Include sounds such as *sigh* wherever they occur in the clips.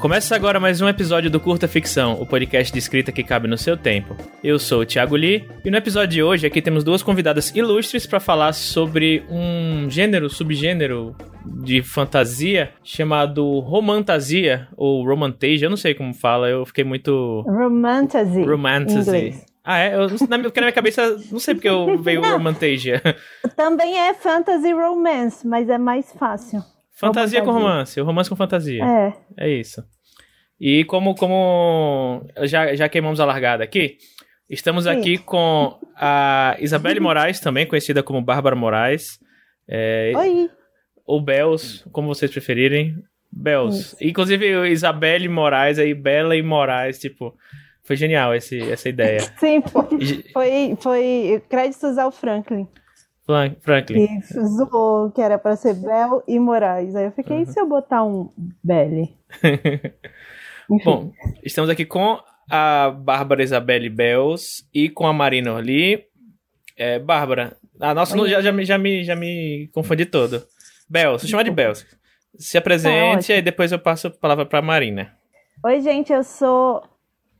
Começa agora mais um episódio do Curta Ficção, o podcast de escrita que cabe no seu tempo. Eu sou o Thiago Lee e no episódio de hoje aqui temos duas convidadas ilustres para falar sobre um gênero, subgênero de fantasia chamado romantasia ou romantasia, eu não sei como fala, eu fiquei muito romantasy. Romantasy. Ah, é? Eu, na, minha, na minha cabeça, não sei porque eu veio romantasia. *laughs* Também é fantasy romance, mas é mais fácil. Fantasia com romance, o romance com fantasia. É. É isso. E como, como já, já queimamos a largada aqui, estamos Sim. aqui com a Isabelle Moraes, também conhecida como Bárbara Moraes. É, Oi! Ou Bells, como vocês preferirem. Bells. Isso. Inclusive, Isabelle Moraes aí, Bela e Moraes, tipo. Foi genial esse, essa ideia. *laughs* Sim, foi, foi, foi créditos ao Franklin. Franklin. Que zoou que era para ser Bel e Moraes. Aí eu fiquei, uhum. e se eu botar um Belly? *laughs* Bom, estamos aqui com a Bárbara Isabelle Bells e com a Marina Orli. É, Bárbara, a nossa já, já, já, me, já me confundi todo. Bells, vou chamar de Bells. Se apresente tá e depois eu passo a palavra para a Marina. Oi, gente, eu sou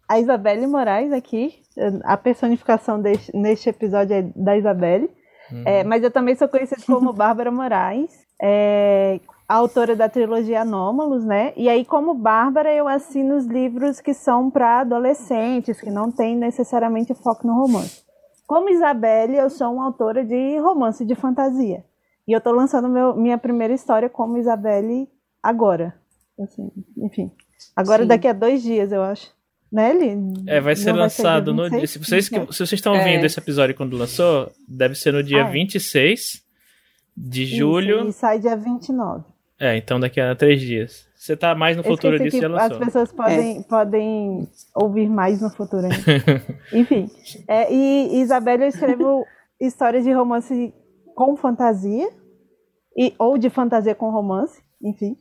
a Isabelle Moraes aqui. A personificação deste, neste episódio é da Isabelle. Uhum. É, mas eu também sou conhecida como *laughs* Bárbara Moraes. É, autora da trilogia Anômalos, né? E aí, como Bárbara, eu assino os livros que são para adolescentes, que não tem necessariamente foco no romance. Como Isabelle, eu sou uma autora de romance de fantasia. E eu estou lançando meu, minha primeira história como Isabelle agora. Assim, enfim. Agora, Sim. daqui a dois dias, eu acho. Né, Eli? É, vai ser não lançado vai ser no. Se vocês, se vocês estão ouvindo é. esse episódio quando lançou, deve ser no dia ah, é. 26 de julho. Isso, e sai dia 29. É, então daqui a três dias. Você tá mais no futuro disso, já lançou. As pessoas podem, é. podem ouvir mais no futuro ainda. *laughs* Enfim. É, e Isabelle, eu escrevo *laughs* histórias de romance com fantasia, e, ou de fantasia com romance, enfim,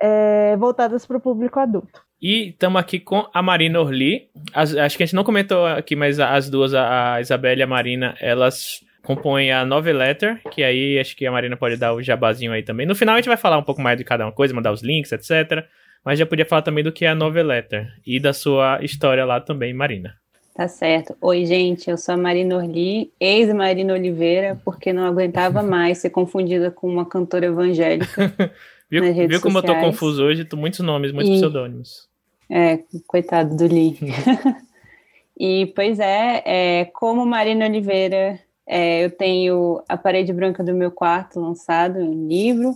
é, voltadas para o público adulto. E estamos aqui com a Marina Orli. As, acho que a gente não comentou aqui, mas as duas, a Isabelle e a Marina, elas compõe a Novel Letter, que aí acho que a Marina pode dar o jabazinho aí também. No final a gente vai falar um pouco mais de cada uma coisa, mandar os links, etc. Mas já podia falar também do que é a Novel Letter e da sua história lá também, Marina. Tá certo. Oi, gente, eu sou a Marina Orli, ex-Marina Oliveira, porque não aguentava mais ser confundida com uma cantora evangélica. *laughs* viu viu como sociais. eu tô confuso hoje? Tô muitos nomes, muitos e... pseudônimos. É, coitado do Lee. *laughs* e, pois é, é, como Marina Oliveira é, eu tenho A Parede Branca do Meu Quarto, lançado em livro,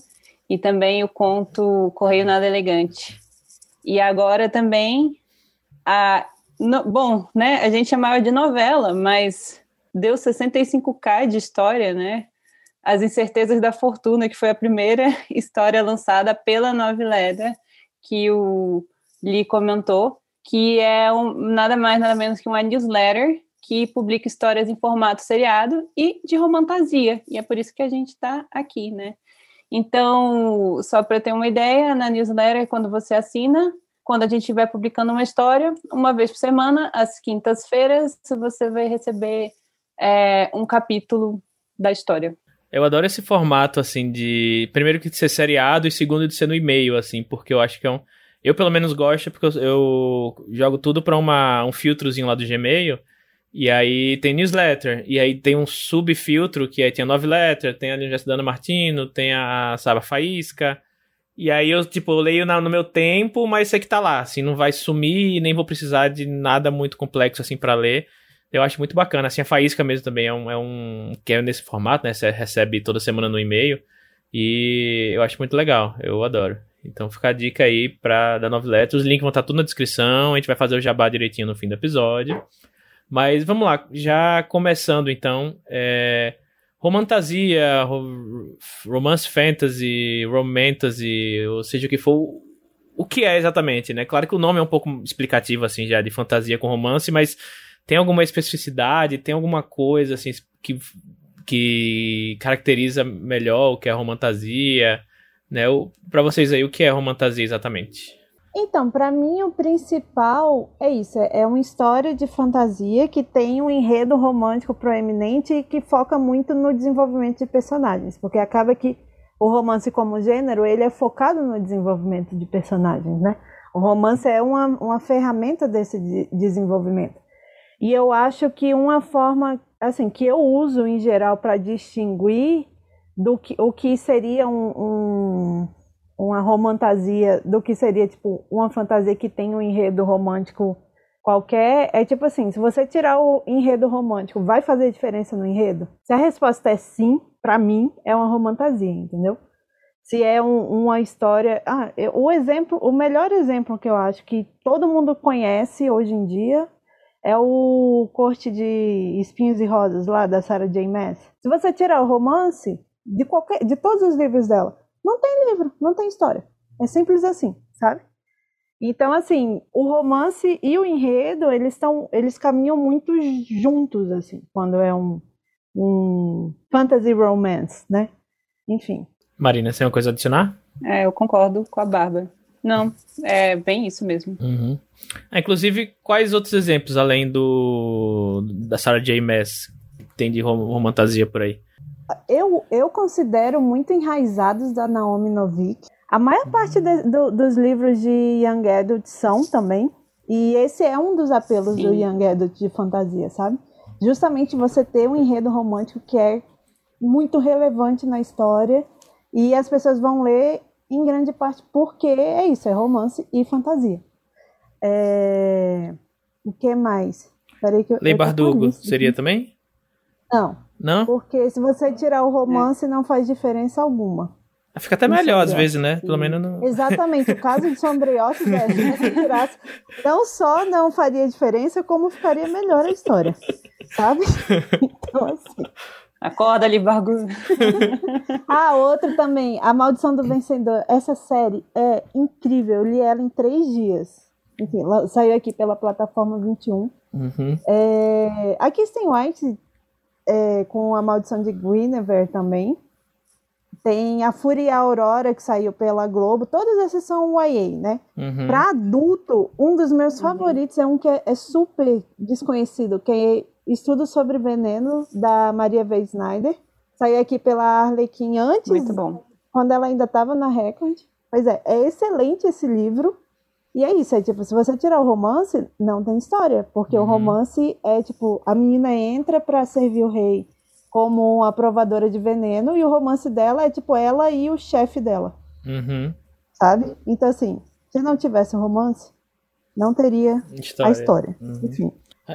e também o conto Correio Nada Elegante. E agora também, a, no, bom, né, a gente chamava de novela, mas deu 65k de história, né? As Incertezas da Fortuna, que foi a primeira *laughs* história lançada pela Noveleda, que o Lee comentou, que é um, nada mais, nada menos que uma newsletter que publica histórias em formato seriado e de romantasia, e é por isso que a gente está aqui, né? Então, só para ter uma ideia, na newsletter, quando você assina, quando a gente estiver publicando uma história, uma vez por semana, às quintas-feiras, você vai receber é, um capítulo da história. Eu adoro esse formato, assim, de. Primeiro que de ser seriado e segundo de ser no e-mail, assim, porque eu acho que é um. Eu, pelo menos, gosto, porque eu, eu jogo tudo para um filtrozinho lá do Gmail. E aí tem newsletter, e aí tem um subfiltro que aí tem a Nove Letter, tem a Universidade Martino, tem a, sabe, a Faísca. E aí eu, tipo, eu leio na, no meu tempo, mas sei que tá lá, assim, não vai sumir, nem vou precisar de nada muito complexo, assim, para ler. Eu acho muito bacana, assim, a Faísca mesmo também é um, é um que é nesse formato, né, você recebe toda semana no e-mail, e eu acho muito legal, eu adoro. Então fica a dica aí pra, da Nove Letter, os links vão estar tá tudo na descrição, a gente vai fazer o jabá direitinho no fim do episódio. Mas vamos lá, já começando então. É, romantasia, romance fantasy, romantasy, ou seja o que for, o que é exatamente, né? Claro que o nome é um pouco explicativo, assim, já de fantasia com romance, mas tem alguma especificidade, tem alguma coisa, assim, que, que caracteriza melhor o que é romantasia, né? Para vocês aí, o que é romantasia exatamente? Então, para mim o principal é isso, é, é uma história de fantasia que tem um enredo romântico proeminente e que foca muito no desenvolvimento de personagens, porque acaba que o romance como gênero, ele é focado no desenvolvimento de personagens, né? O romance é uma, uma ferramenta desse de desenvolvimento. E eu acho que uma forma, assim, que eu uso em geral para distinguir do que o que seria um, um, uma romantasia, do que seria tipo uma fantasia que tem um enredo romântico qualquer, é tipo assim, se você tirar o enredo romântico, vai fazer diferença no enredo? Se a resposta é sim, para mim é uma romantasia, entendeu? Se é um, uma história, ah, eu, o exemplo, o melhor exemplo que eu acho que todo mundo conhece hoje em dia é o Corte de Espinhos e Rosas lá da Sarah J. Maas. Se você tirar o romance de qualquer, de todos os livros dela, não tem livro, não tem história. É simples assim, sabe? Então, assim, o romance e o enredo, eles estão, eles caminham muito juntos, assim, quando é um, um fantasy romance, né? Enfim. Marina, você tem uma coisa a adicionar? É, eu concordo com a Bárbara. Não, é bem isso mesmo. Uhum. Ah, inclusive, quais outros exemplos, além do da Sarah J. Maas, tem de romantasia por aí? Eu, eu considero muito enraizados da Naomi Novik. A maior parte de, do, dos livros de Young Adult são também. E esse é um dos apelos Sim. do Young Adult de fantasia, sabe? Justamente você ter um enredo romântico que é muito relevante na história e as pessoas vão ler em grande parte porque é isso, é romance e fantasia. É... O que mais? Peraí que eu, Lei Bardugo seria também? Não. Não? Porque se você tirar o romance, é. não faz diferença alguma. Fica até melhor às vezes, né? Pelo menos não. Exatamente. O caso de Sombriossos é se você *laughs* tirasse, não só não faria diferença, como ficaria melhor a história. Sabe? *laughs* Então, assim. Acorda ali, Bargu. *laughs* ah, outra também, A Maldição do Vencedor. Essa série é incrível. Eu li ela em três dias. Enfim, saiu aqui pela plataforma 21. Uhum. É, a Kristen White, é, com A Maldição de Guinevere também. Tem a Fúria e a Aurora, que saiu pela Globo. Todos esses são YA, né? Uhum. Para adulto, um dos meus uhum. favoritos é um que é, é, super desconhecido, que é Estudo sobre Veneno, da Maria V. Snyder. Saiu aqui pela Arlequim antes, Muito bom. quando ela ainda estava na Record. Pois é, é excelente esse livro. E é isso, é tipo, se você tirar o romance, não tem história. Porque uhum. o romance é tipo, a menina entra para servir o rei como uma provadora de veneno, e o romance dela é tipo ela e o chefe dela. Uhum. Sabe? Então, assim, se não tivesse um romance, não teria história. a história. Uhum. Enfim.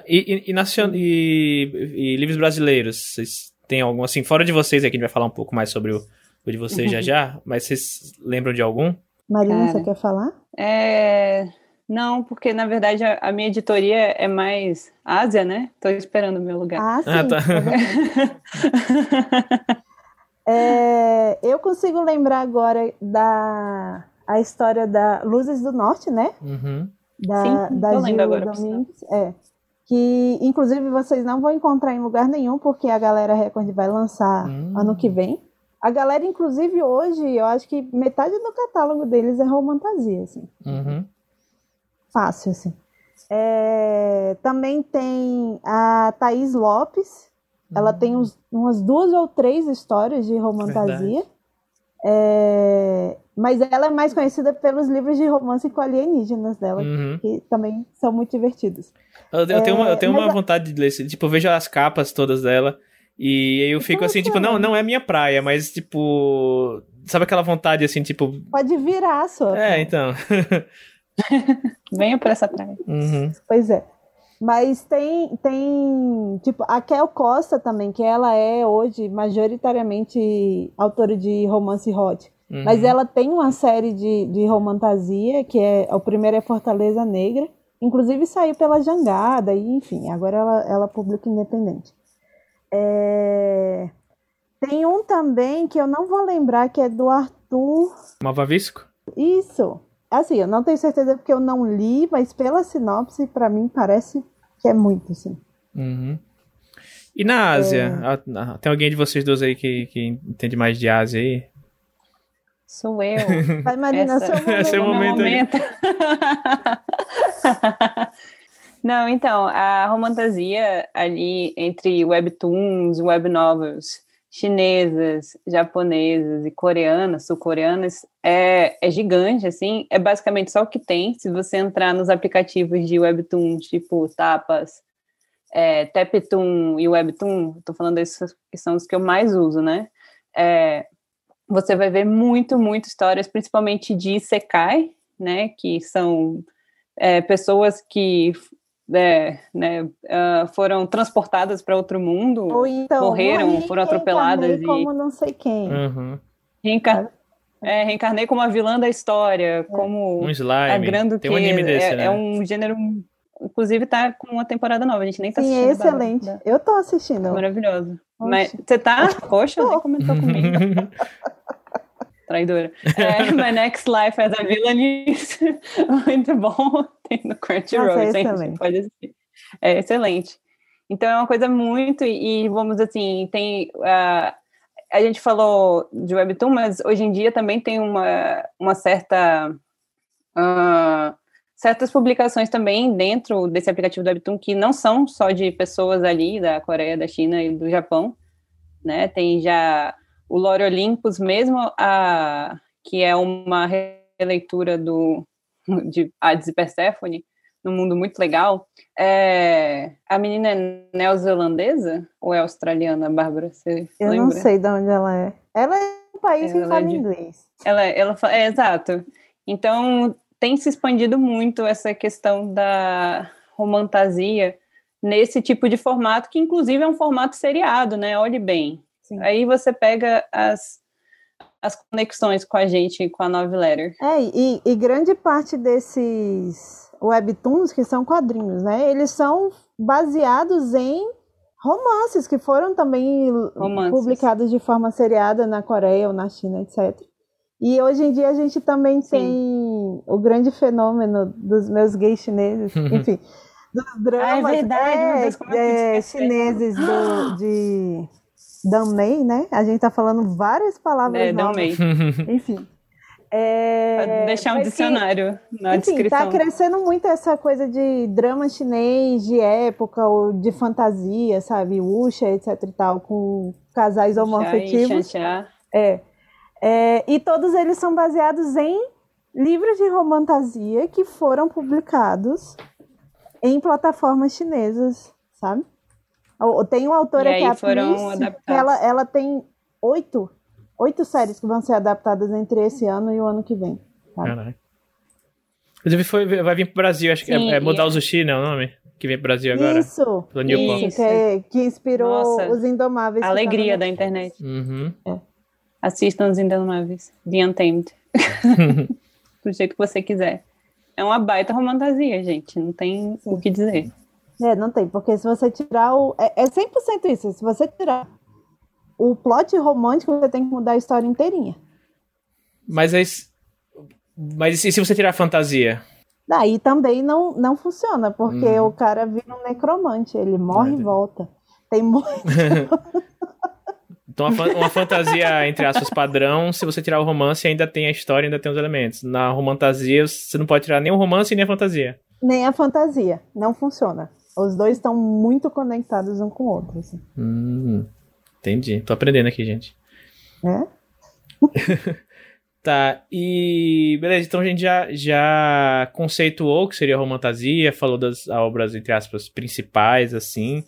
E, e, e, nacion... e, e, livros brasileiros, vocês têm algum, assim, fora de vocês aqui, a gente vai falar um pouco mais sobre o, o de vocês já *laughs* já, mas vocês lembram de algum? Marina, você quer falar? É... Não, porque na verdade a, a, minha editoria é mais Ásia, né? Tô esperando o meu lugar. Ah, sim. Ah, tá. *laughs* é, eu consigo lembrar agora da a história da Luzes do Norte, né? Uhum. Da, sim, da Gil agora, Domingues. É. Que inclusive vocês não vão encontrar em lugar nenhum, porque a galera Record vai lançar hum. ano que vem. A galera, inclusive, hoje, eu acho que metade do catálogo deles é romantasia, assim. Uhum fácil, assim. É, também tem a Thaís Lopes. Ela hum. tem uns, umas duas ou três histórias de romantasia. É, mas ela é mais conhecida pelos livros de romance com alienígenas dela, uhum. que também são muito divertidos. Eu, eu tenho, uma, eu tenho uma vontade de ler, tipo, eu vejo as capas todas dela e eu fico assim, tipo, não, não é minha praia, mas tipo, sabe aquela vontade assim, tipo. Pode virar, só. É, então. *laughs* Venha para essa praia. Uhum. Pois é. Mas tem, tem, tipo, a Kel Costa também, que ela é hoje majoritariamente autora de romance hot. Uhum. Mas ela tem uma série de, de romantasia, que é, o primeiro é Fortaleza Negra. Inclusive saiu pela Jangada, e enfim, agora ela, ela publica independente. É... Tem um também que eu não vou lembrar, que é do Arthur... Malvavisco? Isso. Assim, eu não tenho certeza porque eu não li, mas pela sinopse, para mim parece que é muito, sim. Uhum. E na Ásia? É... Tem alguém de vocês dois aí que, que entende mais de Ásia aí? Sou eu. *laughs* Vai, Marina, Essa... seu *laughs* momento. momento. *laughs* Não, então, a romantasia ali entre webtoons, web novels, chinesas, japonesas e coreanas, sul-coreanas, é, é gigante, assim, é basicamente só o que tem. Se você entrar nos aplicativos de Webtoon, tipo Tapas, é, e Webtoon, estou falando desses que são os que eu mais uso, né? É, você vai ver muito, muito histórias, principalmente de Sekai, né? Que são é, pessoas que é, né, uh, foram transportadas para outro mundo, Ou então, morreram, foram atropeladas e como não sei quem. Uhum. Reencar... É, reencarnei como a vilã da história, é. como um slime. a grande Tem um anime desse, é, né? é um gênero inclusive tá com uma temporada nova, a gente nem tá Sim, assistindo. Sim, excelente. Da... Eu tô assistindo. Maravilhoso. Mas você tá? *laughs* Poxa, nem comentou comigo. *laughs* Traidora. *laughs* É, My Next Life as a Villainess. *laughs* Muito bom. Tem no Crunchyroll, é gente. Pode assistir. É excelente. Então é uma coisa muito. E vamos assim, tem. Uh, a gente falou de Webtoon, mas hoje em dia também tem uma, uma certa. Uh, certas publicações também dentro desse aplicativo do Webtoon que não são só de pessoas ali da Coreia, da China e do Japão, né? Tem já o Lore Olympus, mesmo a que é uma releitura do de Hades e Persephone, num mundo muito legal. É, a menina é neozelandesa ou é australiana, Bárbara? Você Eu lembra? não sei de onde ela é. Ela é um país ela que fala é de... inglês. Ela, ela é, exato. Então, tem se expandido muito essa questão da romantasia nesse tipo de formato, que inclusive é um formato seriado, né? Olhe bem. Sim. Aí você pega as, as conexões com a gente, com a Nove Letter. É, e, e grande parte desses webtoons, que são quadrinhos, né? Eles são baseados em romances que foram também romances. publicados de forma seriada na Coreia ou na China, etc. E hoje em dia a gente também Sim. tem o grande fenômeno dos meus gays chineses, *laughs* enfim, dos dramas ah, é verdade, é, é, chineses do, de Danmei, né? A gente tá falando várias palavras é, novas. *laughs* Enfim. É, deixar um dicionário que, na enfim, tá descrição. Tá crescendo muito essa coisa de drama chinês de época ou de fantasia, sabe? Wuxia, etc e tal, com casais homoafetivos. É. é. E todos eles são baseados em livros de romantasia que foram publicados em plataformas chinesas, sabe? Tem uma autora que é a Pris, que ela, ela tem oito, oito séries que vão ser adaptadas entre esse ano e o ano que vem. Caralho. Inclusive foi, vai vir pro Brasil, acho Sim, que é, é Mudar o Sushi, né, o nome? Que vem pro Brasil agora. Isso, isso que, é, que, inspirou Nossa, os Indomáveis. A alegria da internet. Uhum. É. Assistam os Indomáveis, The Untamed. *laughs* Do jeito que você quiser. É uma baita romantasia, gente, não tem Sim. o que dizer. É, não tem, porque se você tirar o. É, é 100% isso. Se você tirar o plot romântico, você tem que mudar a história inteirinha. Mas é. Mas e se você tirar a fantasia? Daí também não, não funciona, porque hum. o cara vira um necromante, ele morre e volta. Tem muito. *laughs* então, uma, uma fantasia, entre aspas, padrão, se você tirar o romance, ainda tem a história, ainda tem os elementos. Na romantasia, você não pode tirar nem o romance nem a fantasia. Nem a fantasia. Não funciona. Os dois estão muito conectados um com o outro. Assim. Hum, entendi. Tô aprendendo aqui, gente. É? *laughs* tá, e beleza, então a gente já, já conceituou o que seria romantasia, falou das obras, entre aspas, principais, assim.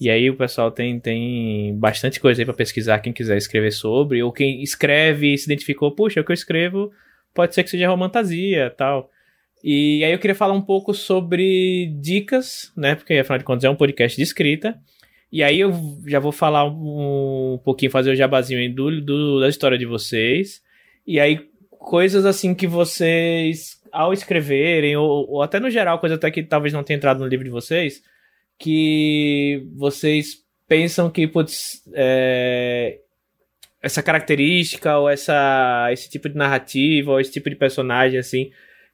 E aí o pessoal tem, tem bastante coisa aí pra pesquisar, quem quiser escrever sobre, ou quem escreve e se identificou, puxa, o que eu escrevo pode ser que seja romantasia tal. E aí eu queria falar um pouco sobre dicas, né? Porque afinal de contas é um podcast de escrita. E aí eu já vou falar um, pouquinho, fazer o jabazinho do, do, da história de vocês. E aí coisas assim que vocês, ao escreverem, ou, ou até no geral, coisa até que talvez não tenha entrado no livro de vocês, que vocês pensam que, putz, é, essa característica, ou essa, esse tipo de narrativa, ou esse tipo de personagem, assim,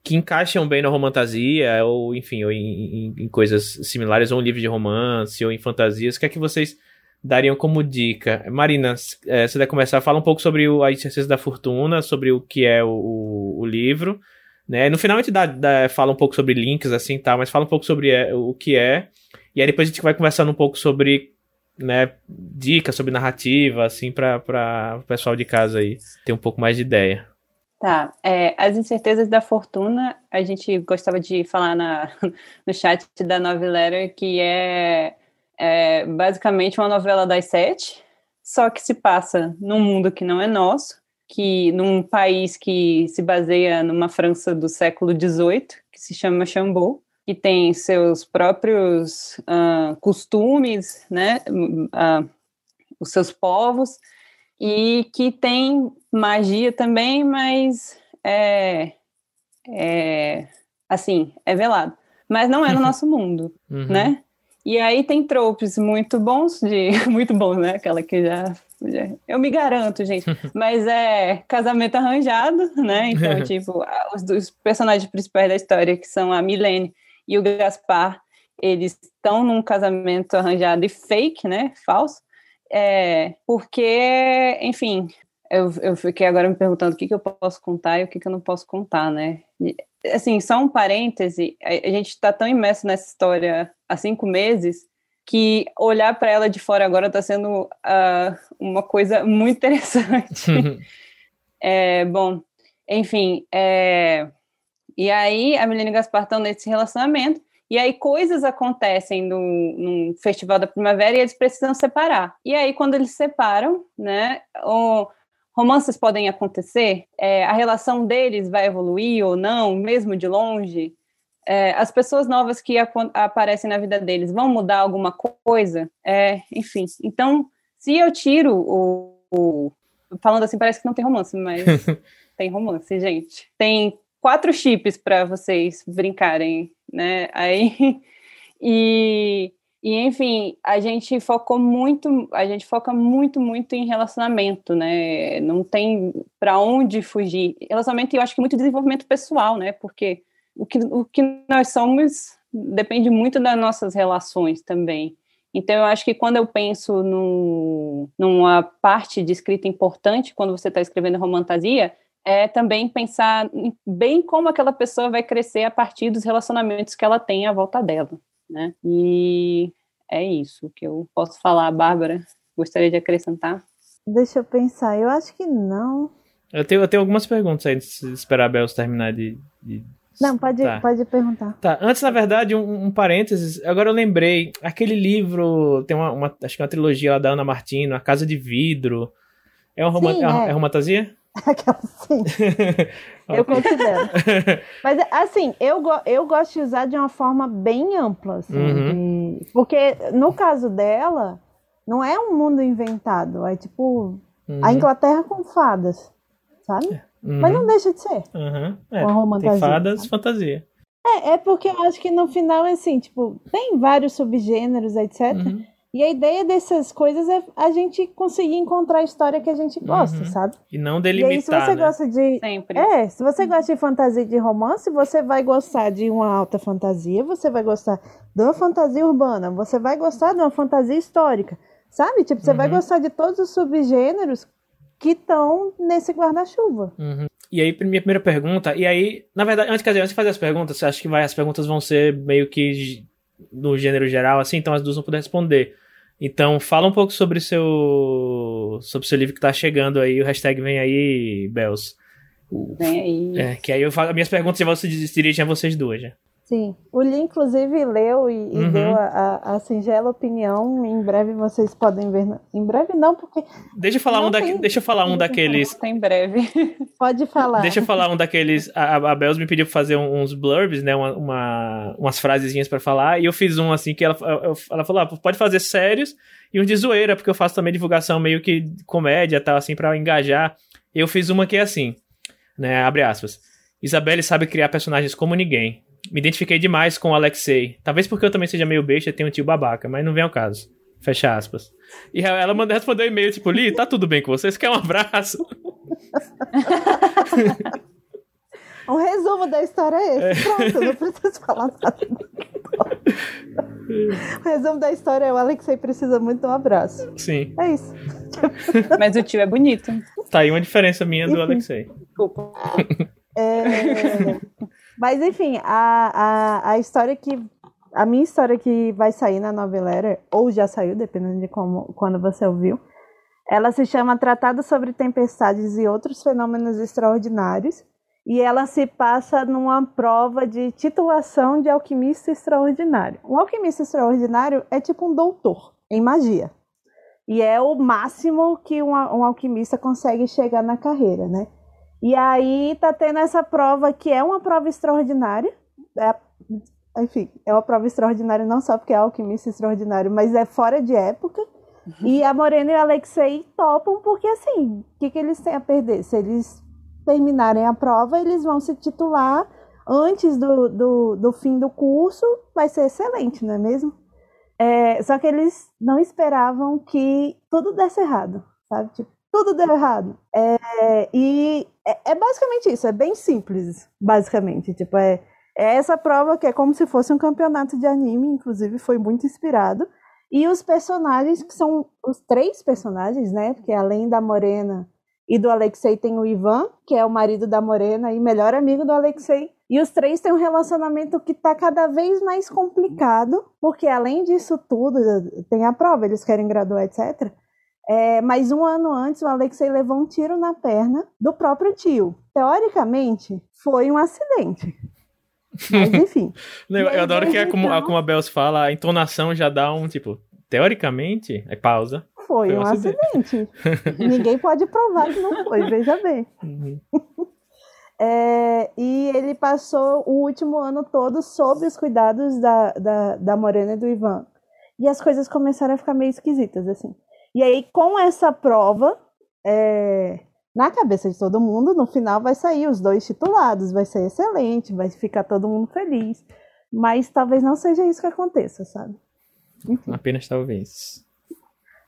que encaixam bem na romantasia, ou enfim, ou em, em, em, coisas similares, ou um livro de romance, ou em fantasias, o que é que vocês dariam como dica? Marina, é, você vai começar, fala um pouco sobre o, a Incerteza da Fortuna, sobre o que é o, o, o livro, né? No final a gente dá, dá, fala um pouco sobre links, assim, tá, mas fala um pouco sobre é, o que é, e aí depois a gente vai conversando um pouco sobre né, dicas sobre narrativa, assim, para o pessoal de casa aí ter um pouco mais de ideia. Tá, é, As Incertezas da Fortuna, a gente gostava de falar na, *laughs* no chat da Novelera que é, é basicamente uma novela das sete, só que se passa num mundo que não é nosso, que num país que se baseia numa França do século XVIII, que se chama Chambou, que tem seus próprios uh, costumes, né, uh, os seus povos, e que tem magia também, mas é, é assim, é velado. Mas não é no *laughs* nosso mundo, uhum. né? E aí tem tropes muito bons de *laughs* muito bons, né? Aquela que já, já eu me garanto, gente. *laughs* Mas é casamento arranjado, né? Então, tipo, os dois personagens principais da história, que são a Milene e o Gaspar, eles estão num casamento arranjado e fake, né? Falso. É, porque, enfim, eu, eu fiquei agora me perguntando o que, que eu posso contar e o que, que eu não posso contar, né? E, assim, só um parêntese, a, a gente está tão imerso nessa história há cinco meses que olhar para ela de fora agora está sendo uh, uma coisa muito interessante. *laughs* é, bom, enfim, é, e aí a Milene Gaspar estão nesse relacionamento, e aí coisas acontecem no, num festival da primavera e eles precisam separar. E aí, quando eles separam, né, o, romances podem acontecer, é, a relação deles vai evoluir ou não, mesmo de longe. É, as pessoas novas que ap aparecem na vida deles vão mudar alguma coisa, é, enfim. Então, se eu tiro o, o, falando assim parece que não tem romance, mas *laughs* tem romance, gente. Tem quatro chips para vocês brincarem, né? Aí *laughs* e, e enfim, a gente focou muito, a gente foca muito, muito em relacionamento, né? Não tem para onde fugir. Relacionamento, eu acho que muito desenvolvimento pessoal, né? Porque o que, o que nós somos depende muito das nossas relações também. Então, eu acho que quando eu penso no, numa parte de escrita importante, quando você está escrevendo romantasia, é também pensar bem como aquela pessoa vai crescer a partir dos relacionamentos que ela tem à volta dela, né? E é isso que eu posso falar, Bárbara. Gostaria de acrescentar? Deixa eu pensar, eu acho que não. Eu tenho, eu tenho algumas perguntas aí, se esperar a Belos terminar de, de... Não, pode, tá. pode perguntar. Tá, antes, na verdade, um, um, parênteses. Agora eu lembrei, aquele livro, tem uma, uma, acho que uma trilogia lá da Ana Martino, A Casa de Vidro. É uma, Sim, é. é. é romantasia? *laughs* Aquela sim. *laughs* eu considero. *laughs* Mas, assim, eu, eu gosto de usar de uma forma bem ampla. Assim, uhum. de... Porque, no caso dela, não é um mundo inventado. É tipo uhum. a Inglaterra com fadas, sabe? Uhum. Mas não deixa de ser. Uhum. É, uma tem fadas, sabe? fantasia. É, é porque eu acho que no final, assim, tipo, tem vários subgêneros, etc. Uhum. E a ideia dessas coisas é a gente conseguir encontrar a história que a gente gosta, uhum. sabe? E não delimitar, e aí, se você né? gosta de... Sempre. É, se você gosta de fantasia de romance, você vai gostar de uma alta fantasia, você vai gostar de uma fantasia urbana, você vai gostar de uma fantasia histórica, sabe? Tipo, você uhum. vai gostar de todos os subgêneros que estão nesse guarda-chuva. Uhum. E aí, minha primeira pergunta, e aí, na verdade, antes, antes de fazer as perguntas, acho que vai, as perguntas vão ser meio que no gênero geral, assim, então as duas vão poder responder. Então, fala um pouco sobre seu sobre seu livro que tá chegando aí, o hashtag vem aí, Bells. Vem aí. É, que aí eu falo, minhas perguntas já se dirigem a vocês duas já. Sim, o Lee inclusive leu e, e uhum. deu a, a, a, singela opinião. Em breve vocês podem ver. Em breve não, porque. Deixa eu falar um, da, deixa eu falar um daqueles. Tá em breve. *laughs* Pode falar. Deixa eu falar um daqueles. A, a Bells me pediu pra fazer uns blurbs, né? Uma, uma umas frasezinhas para falar. E eu fiz um assim que ela, ela falou: ah, pode fazer sérios e um de zoeira, porque eu faço também divulgação meio que comédia tal, assim, para engajar. Eu fiz uma que é assim, né? Abre aspas. Isabelle sabe criar personagens como ninguém me identifiquei demais com o Alexei. Talvez porque eu também seja meio besta e tenho um tio babaca, mas não vem ao caso. Fecha aspas. E ela mandou responder um e-mail, tipo, Li, tá tudo bem com vocês? Quer um abraço? *laughs* um resumo da história é esse. É. Pronto, não preciso falar nada. *laughs* o resumo da história é o Alexei precisa muito de um abraço. Sim. É isso. *laughs* Mas o tio é bonito. Tá aí uma diferença minha do Alexei. Desculpa. É... Mas enfim, a, a, a história que a minha história que vai sair na novela, ou já saiu, dependendo de como, quando você ouviu, ela se chama Tratado sobre Tempestades e Outros Fenômenos Extraordinários, e ela se passa numa prova de titulação de alquimista extraordinário. Um alquimista extraordinário é tipo um doutor em magia. E é o máximo que um, um alquimista consegue chegar na carreira, né? E aí tá tendo essa prova que é uma prova extraordinária. É, enfim, é uma prova extraordinária não só porque é alquimista extraordinário, mas é fora de época. Uhum. E a Morena e o Alexei topam porque, assim, o que, que eles têm a perder? Se eles terminarem a prova, eles vão se titular antes do, do, do fim do curso, vai ser excelente, não é mesmo? É, só que eles não esperavam que tudo desse errado, sabe? Tipo, tudo deu errado. É, e é, é, basicamente isso, é bem simples, basicamente. Tipo, é, é essa prova que é como se fosse um campeonato de anime, inclusive foi muito inspirado. E os personagens, que são os três personagens, né? Porque além da Morena e do Alexei tem o Ivan, que é o marido da Morena e melhor amigo do Alexei. E os três têm um relacionamento que está cada vez mais complicado, porque além disso tudo, tem a prova, eles querem graduar, etc. É, mas um ano antes, o Alexei levou um tiro na perna do próprio tio. Teoricamente, foi um acidente. Mas *laughs* enfim. eu, eu adoro que, é como, então... como a Bels fala, a entonação já dá um tipo, teoricamente, aí pausa. Foi, foi um, um acidente. acidente. *laughs* Ninguém pode provar que não foi, veja bem. Uhum. *laughs* É, e ele passou o último ano todo sob os cuidados da, da, da Morena e do Ivan. E as coisas começaram a ficar meio esquisitas, assim. E aí, com essa prova, é, na cabeça de todo mundo, no final vai sair os dois titulados, vai ser excelente, vai ficar todo mundo feliz. Mas talvez não seja isso que aconteça, sabe? Enfim. Apenas talvez.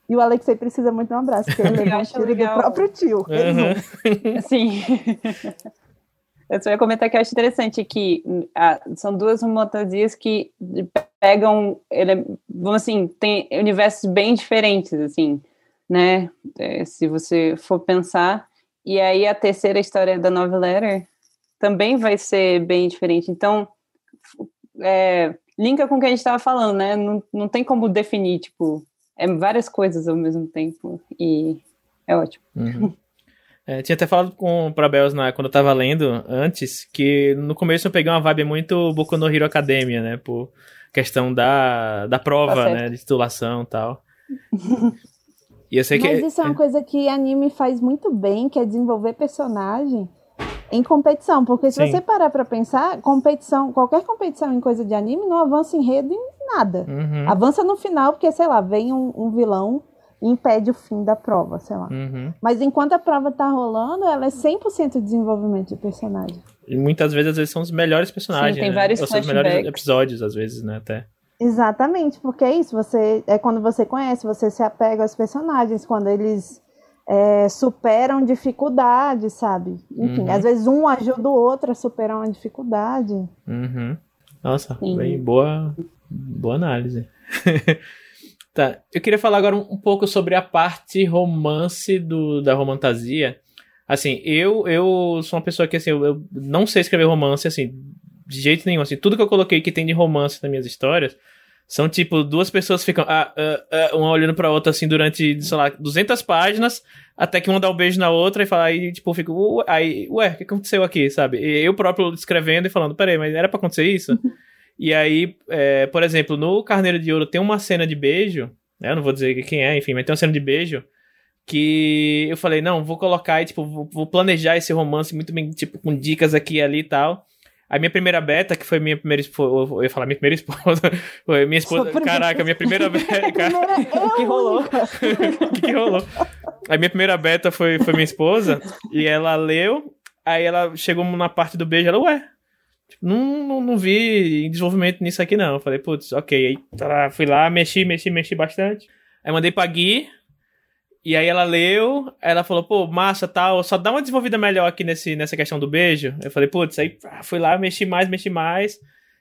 E o Alexei precisa muito de um abraço, porque ele levou um tiro do próprio tio. Uhum. *laughs* Sim. Eu só ia comentar que eu acho interessante que ah, são duas fantasias que pegam, ele, vamos assim, tem universos bem diferentes, assim, né? É, se você for pensar. E aí a terceira história da Nove Letter também vai ser bem diferente. Então, é, linka com o que a gente estava falando, né? Não, não tem como definir, tipo, é várias coisas ao mesmo tempo. E é ótimo. Uhum. É, tinha até falado com o Bels na, quando eu tava lendo antes, que no começo eu peguei uma vibe muito Boku no Hero Academia, né? Por questão da, da prova, tá né? De titulação e tal. e eu sei Mas que, isso é uma coisa que anime faz muito bem, que é desenvolver personagem em competição. Porque se Sim. você parar pra pensar, competição, qualquer competição em coisa de anime não avança enredo em nada. Uhum. Avança no final, porque, sei lá, vem um, um vilão impede o fim da prova, sei lá. Uhum. Mas enquanto a prova tá rolando, ela é 100% de desenvolvimento de personagem. E muitas vezes, às vezes, são os melhores personagens. Sim, tem né? vários Ou são os melhores episódios, às vezes, né, até. Exatamente, porque é isso, você é quando você conhece, você se apega aos personagens, quando eles é, superam dificuldades, sabe? Enfim, uhum. às vezes um ajuda o outro a superar uma dificuldade. Uhum. Nossa, bem, boa, boa análise. *laughs* Tá, eu queria falar agora um, um pouco sobre a parte romance do, da romantasia. Assim, eu eu sou uma pessoa que, assim, eu, eu, não sei escrever romance, assim, de jeito nenhum. Assim, tudo que eu coloquei que tem de romance nas minhas histórias são, tipo, duas pessoas ficam, ah, ah, ah, uma olhando pra outra, assim, durante, sei lá, 200 páginas, até que uma dá um beijo na outra e fala, aí, tipo, fico, ué, aí, ué, o que aconteceu aqui, sabe? E eu próprio escrevendo e falando, peraí, mas era pra acontecer isso? *laughs* E aí, é, por exemplo, no Carneiro de Ouro tem uma cena de beijo, né? Eu não vou dizer quem é, enfim, mas tem uma cena de beijo que eu falei, não, vou colocar e, tipo, vou, vou, planejar esse romance muito bem, tipo, com dicas aqui e ali e tal. A minha primeira beta, que foi minha primeira esposa. Eu ia falar minha primeira esposa. *laughs* Foi minha esposa. Caraca, minha primeira *laughs* *laughs* beta. o que rolou? o que, que rolou? A minha primeira beta foi, foi minha esposa. E ela leu. Aí ela chegou na parte do beijo. Ela, ué, não, não, não, vi desenvolvimento nisso aqui, não. Falei, putz, ok. Aí tá, fui lá, mexi, mexi, mexi bastante. Aí mandei pra Gui. E aí ela leu, ela falou, pô, massa, tal, só dá uma desenvolvida melhor aqui nesse, nessa questão do beijo. Eu falei, putz, aí fui lá, mexi mais, mexi mais.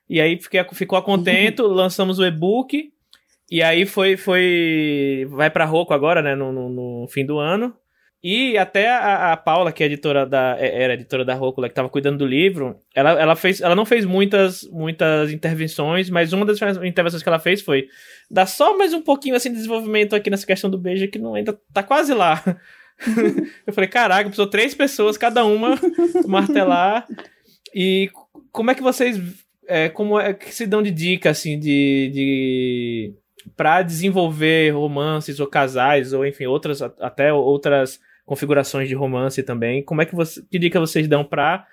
E aí fiquei, ficou contento, lançamos o e-book. E aí foi, foi, vai pra Roco agora, né, no, no, no fim do ano. E até a, a, Paula, que é editora da, é, era editora da Rocula, que estava cuidando do livro, ela, ela, fez, ela não fez muitas, muitas intervenções, mas uma das intervenções que ela fez foi dar só mais um pouquinho assim, de desenvolvimento aqui nessa questão do beijo, que não ainda tá quase lá. *laughs* eu falei, caraca, precisou três pessoas, cada uma *laughs* martelar. E como é que vocês. É, como é que se dão de dica, assim, de. de para desenvolver romances ou casais, ou enfim, outras, até outras configurações de romance também. Como é que você. Que dica vocês dão pra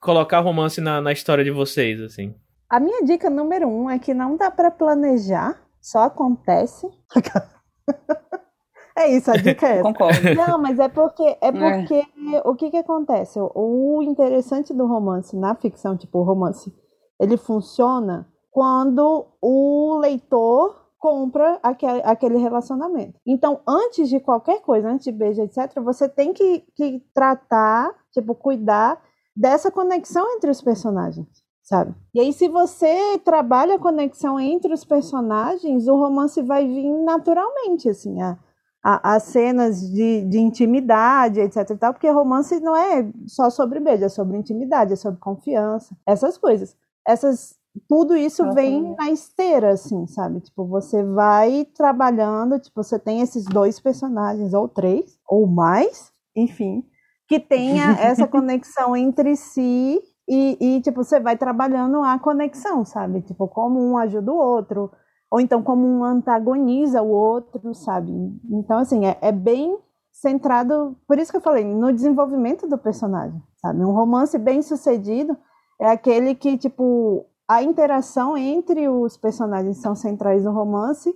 colocar romance na, na história de vocês, assim? A minha dica número um é que não dá para planejar, só acontece. *laughs* é isso, a dica é *laughs* essa. Concordo. Não, mas é porque é, é. porque é. o que que acontece? O interessante do romance na ficção, tipo romance, ele funciona quando o leitor compra aquele, aquele relacionamento. Então, antes de qualquer coisa, antes de beijo, etc., você tem que, que tratar, tipo, cuidar dessa conexão entre os personagens, sabe? E aí, se você trabalha a conexão entre os personagens, o romance vai vir naturalmente, assim, a, a, as cenas de, de intimidade, etc e tal, porque romance não é só sobre beijo, é sobre intimidade, é sobre confiança, essas coisas. Essas tudo isso Nossa, vem na esteira, assim, sabe? Tipo, você vai trabalhando, tipo, você tem esses dois personagens, ou três, ou mais, enfim, que tenha *laughs* essa conexão entre si e, e, tipo, você vai trabalhando a conexão, sabe? Tipo, como um ajuda o outro, ou então como um antagoniza o outro, sabe? Então, assim, é, é bem centrado, por isso que eu falei, no desenvolvimento do personagem, sabe? Um romance bem sucedido é aquele que, tipo, a interação entre os personagens que são centrais no romance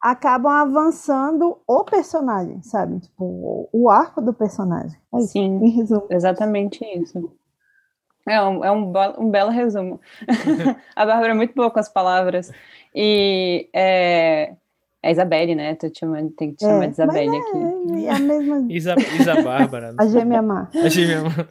acabam avançando o personagem, sabe? Tipo, o arco do personagem. É isso, Sim, em resumo. exatamente isso. É um, é um, um belo resumo. *laughs* a Bárbara é muito boa com as palavras. E é, é Isabelle, né? Tô te chamando, tem que te chamar é, de Isabelle é, aqui. É a mesma. Isa, Isa Bárbara. a gêmea má. A gêmea má.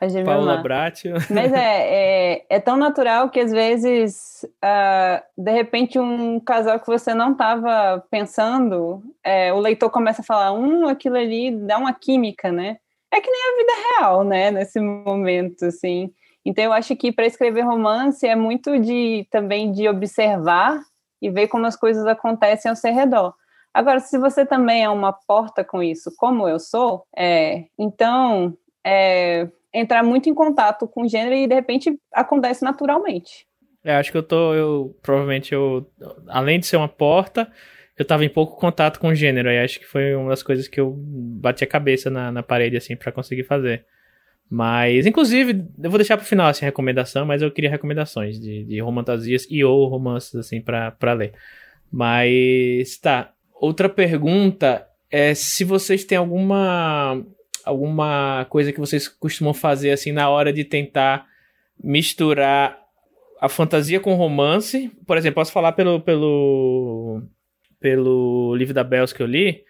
A Paula Bratio. Mas é, é, é, tão natural que às vezes, uh, de repente, um casal que você não estava pensando, é, o leitor começa a falar, um, aquilo ali dá uma química, né? É que nem a vida real, né? Nesse momento, assim. Então, eu acho que para escrever romance é muito de também de observar e ver como as coisas acontecem ao seu redor. Agora, se você também é uma porta com isso, como eu sou, é, então é, entrar muito em contato com o gênero e de repente acontece naturalmente. É, acho que eu tô, eu provavelmente eu, além de ser uma porta, eu tava em pouco contato com o gênero, e acho que foi uma das coisas que eu bati a cabeça na, na parede, assim, para conseguir fazer. Mas, inclusive, eu vou deixar pro final, assim, recomendação, mas eu queria recomendações de, de romantasias e ou romances, assim, pra ler. Mas, tá. Outra pergunta é se vocês têm alguma alguma coisa que vocês costumam fazer assim na hora de tentar misturar a fantasia com romance. Por exemplo, posso falar pelo pelo pelo livro da Bells que eu li,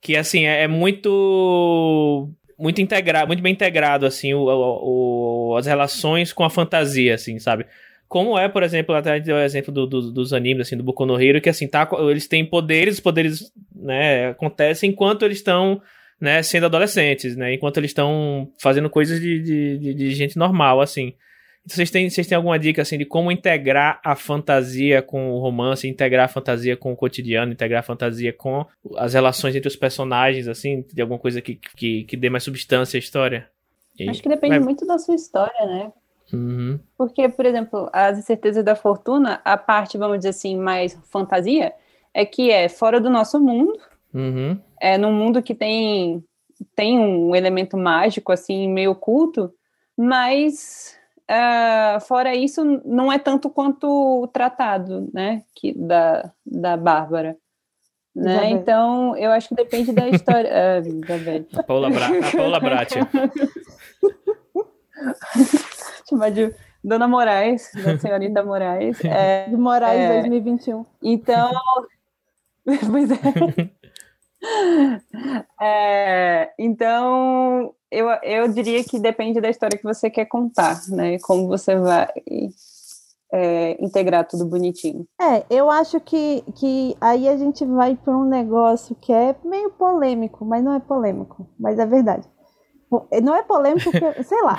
que assim é, é muito muito integrado, muito bem integrado assim o, o, as relações com a fantasia, assim, sabe? Como é, por exemplo, até o exemplo do, do, dos animes, assim, do Boku no Hero, que assim, tá, eles têm poderes, os poderes, né, acontecem enquanto eles estão né, sendo adolescentes, né, enquanto eles estão fazendo coisas de, de, de, gente normal, assim. Então, vocês têm, vocês têm alguma dica, assim, de como integrar a fantasia com o romance, integrar a fantasia com o cotidiano, integrar a fantasia com as relações entre os personagens, assim, de alguma coisa que, que, que dê mais substância à história? E... Acho que depende muito da sua história, né? Uhum. Porque, por exemplo, as incertezas da fortuna, a parte, vamos dizer assim, mais fantasia, é que é fora do nosso mundo, Uhum. É num mundo que tem, tem um elemento mágico, assim, meio oculto, mas uh, fora isso, não é tanto quanto o tratado, né, que, da, da Bárbara. Né? Então, eu acho que depende da história. *laughs* uh, da A Paula, Bra a Paula Bratia. *laughs* Chamar de Dona Moraes, da senhorita Moraes. *laughs* É, de Moraes é, 2021. Então, pois é. É, então, eu, eu diria que depende da história que você quer contar, né? Como você vai é, integrar tudo bonitinho. É, eu acho que, que aí a gente vai para um negócio que é meio polêmico, mas não é polêmico, mas é verdade. Não é polêmico, porque, *laughs* sei lá.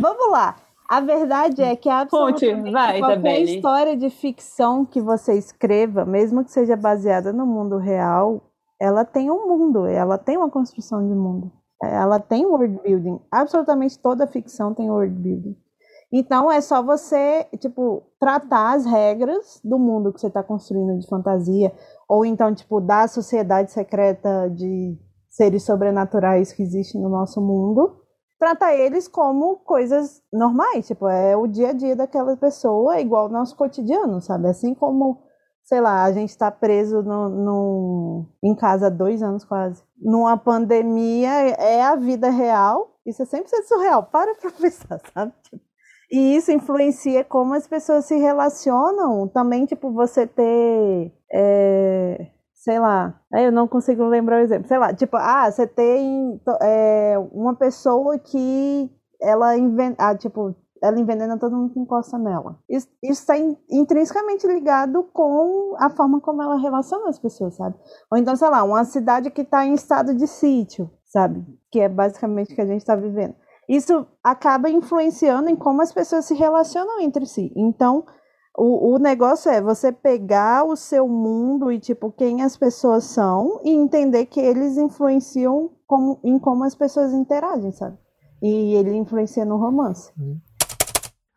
Vamos lá. A verdade é que a Ponte, vai, qualquer história de ficção que você escreva, mesmo que seja baseada no mundo real, ela tem um mundo, ela tem uma construção de mundo. Ela tem world building. Absolutamente toda ficção tem world building. Então é só você, tipo, tratar as regras do mundo que você está construindo de fantasia, ou então, tipo, da sociedade secreta de seres sobrenaturais que existem no nosso mundo, tratar eles como coisas normais, tipo, é o dia a dia daquela pessoa, igual ao nosso cotidiano, sabe? Assim como, sei lá, a gente está preso no, no, em casa há dois anos quase. Numa pandemia, é a vida real, isso é sempre surreal, para pra *laughs* pensar, sabe? Tipo, e isso influencia como as pessoas se relacionam. Também, tipo, você ter. É, sei lá, eu não consigo lembrar o exemplo. Sei lá, tipo, ah, você tem é, uma pessoa que ela inventa. Ah, tipo, ela envenena todo mundo que encosta nela. Isso está intrinsecamente ligado com a forma como ela relaciona as pessoas, sabe? Ou então, sei lá, uma cidade que está em estado de sítio, sabe? Que é basicamente o que a gente está vivendo isso acaba influenciando em como as pessoas se relacionam entre si. Então, o, o negócio é você pegar o seu mundo e, tipo, quem as pessoas são e entender que eles influenciam como, em como as pessoas interagem, sabe? E ele influencia no romance.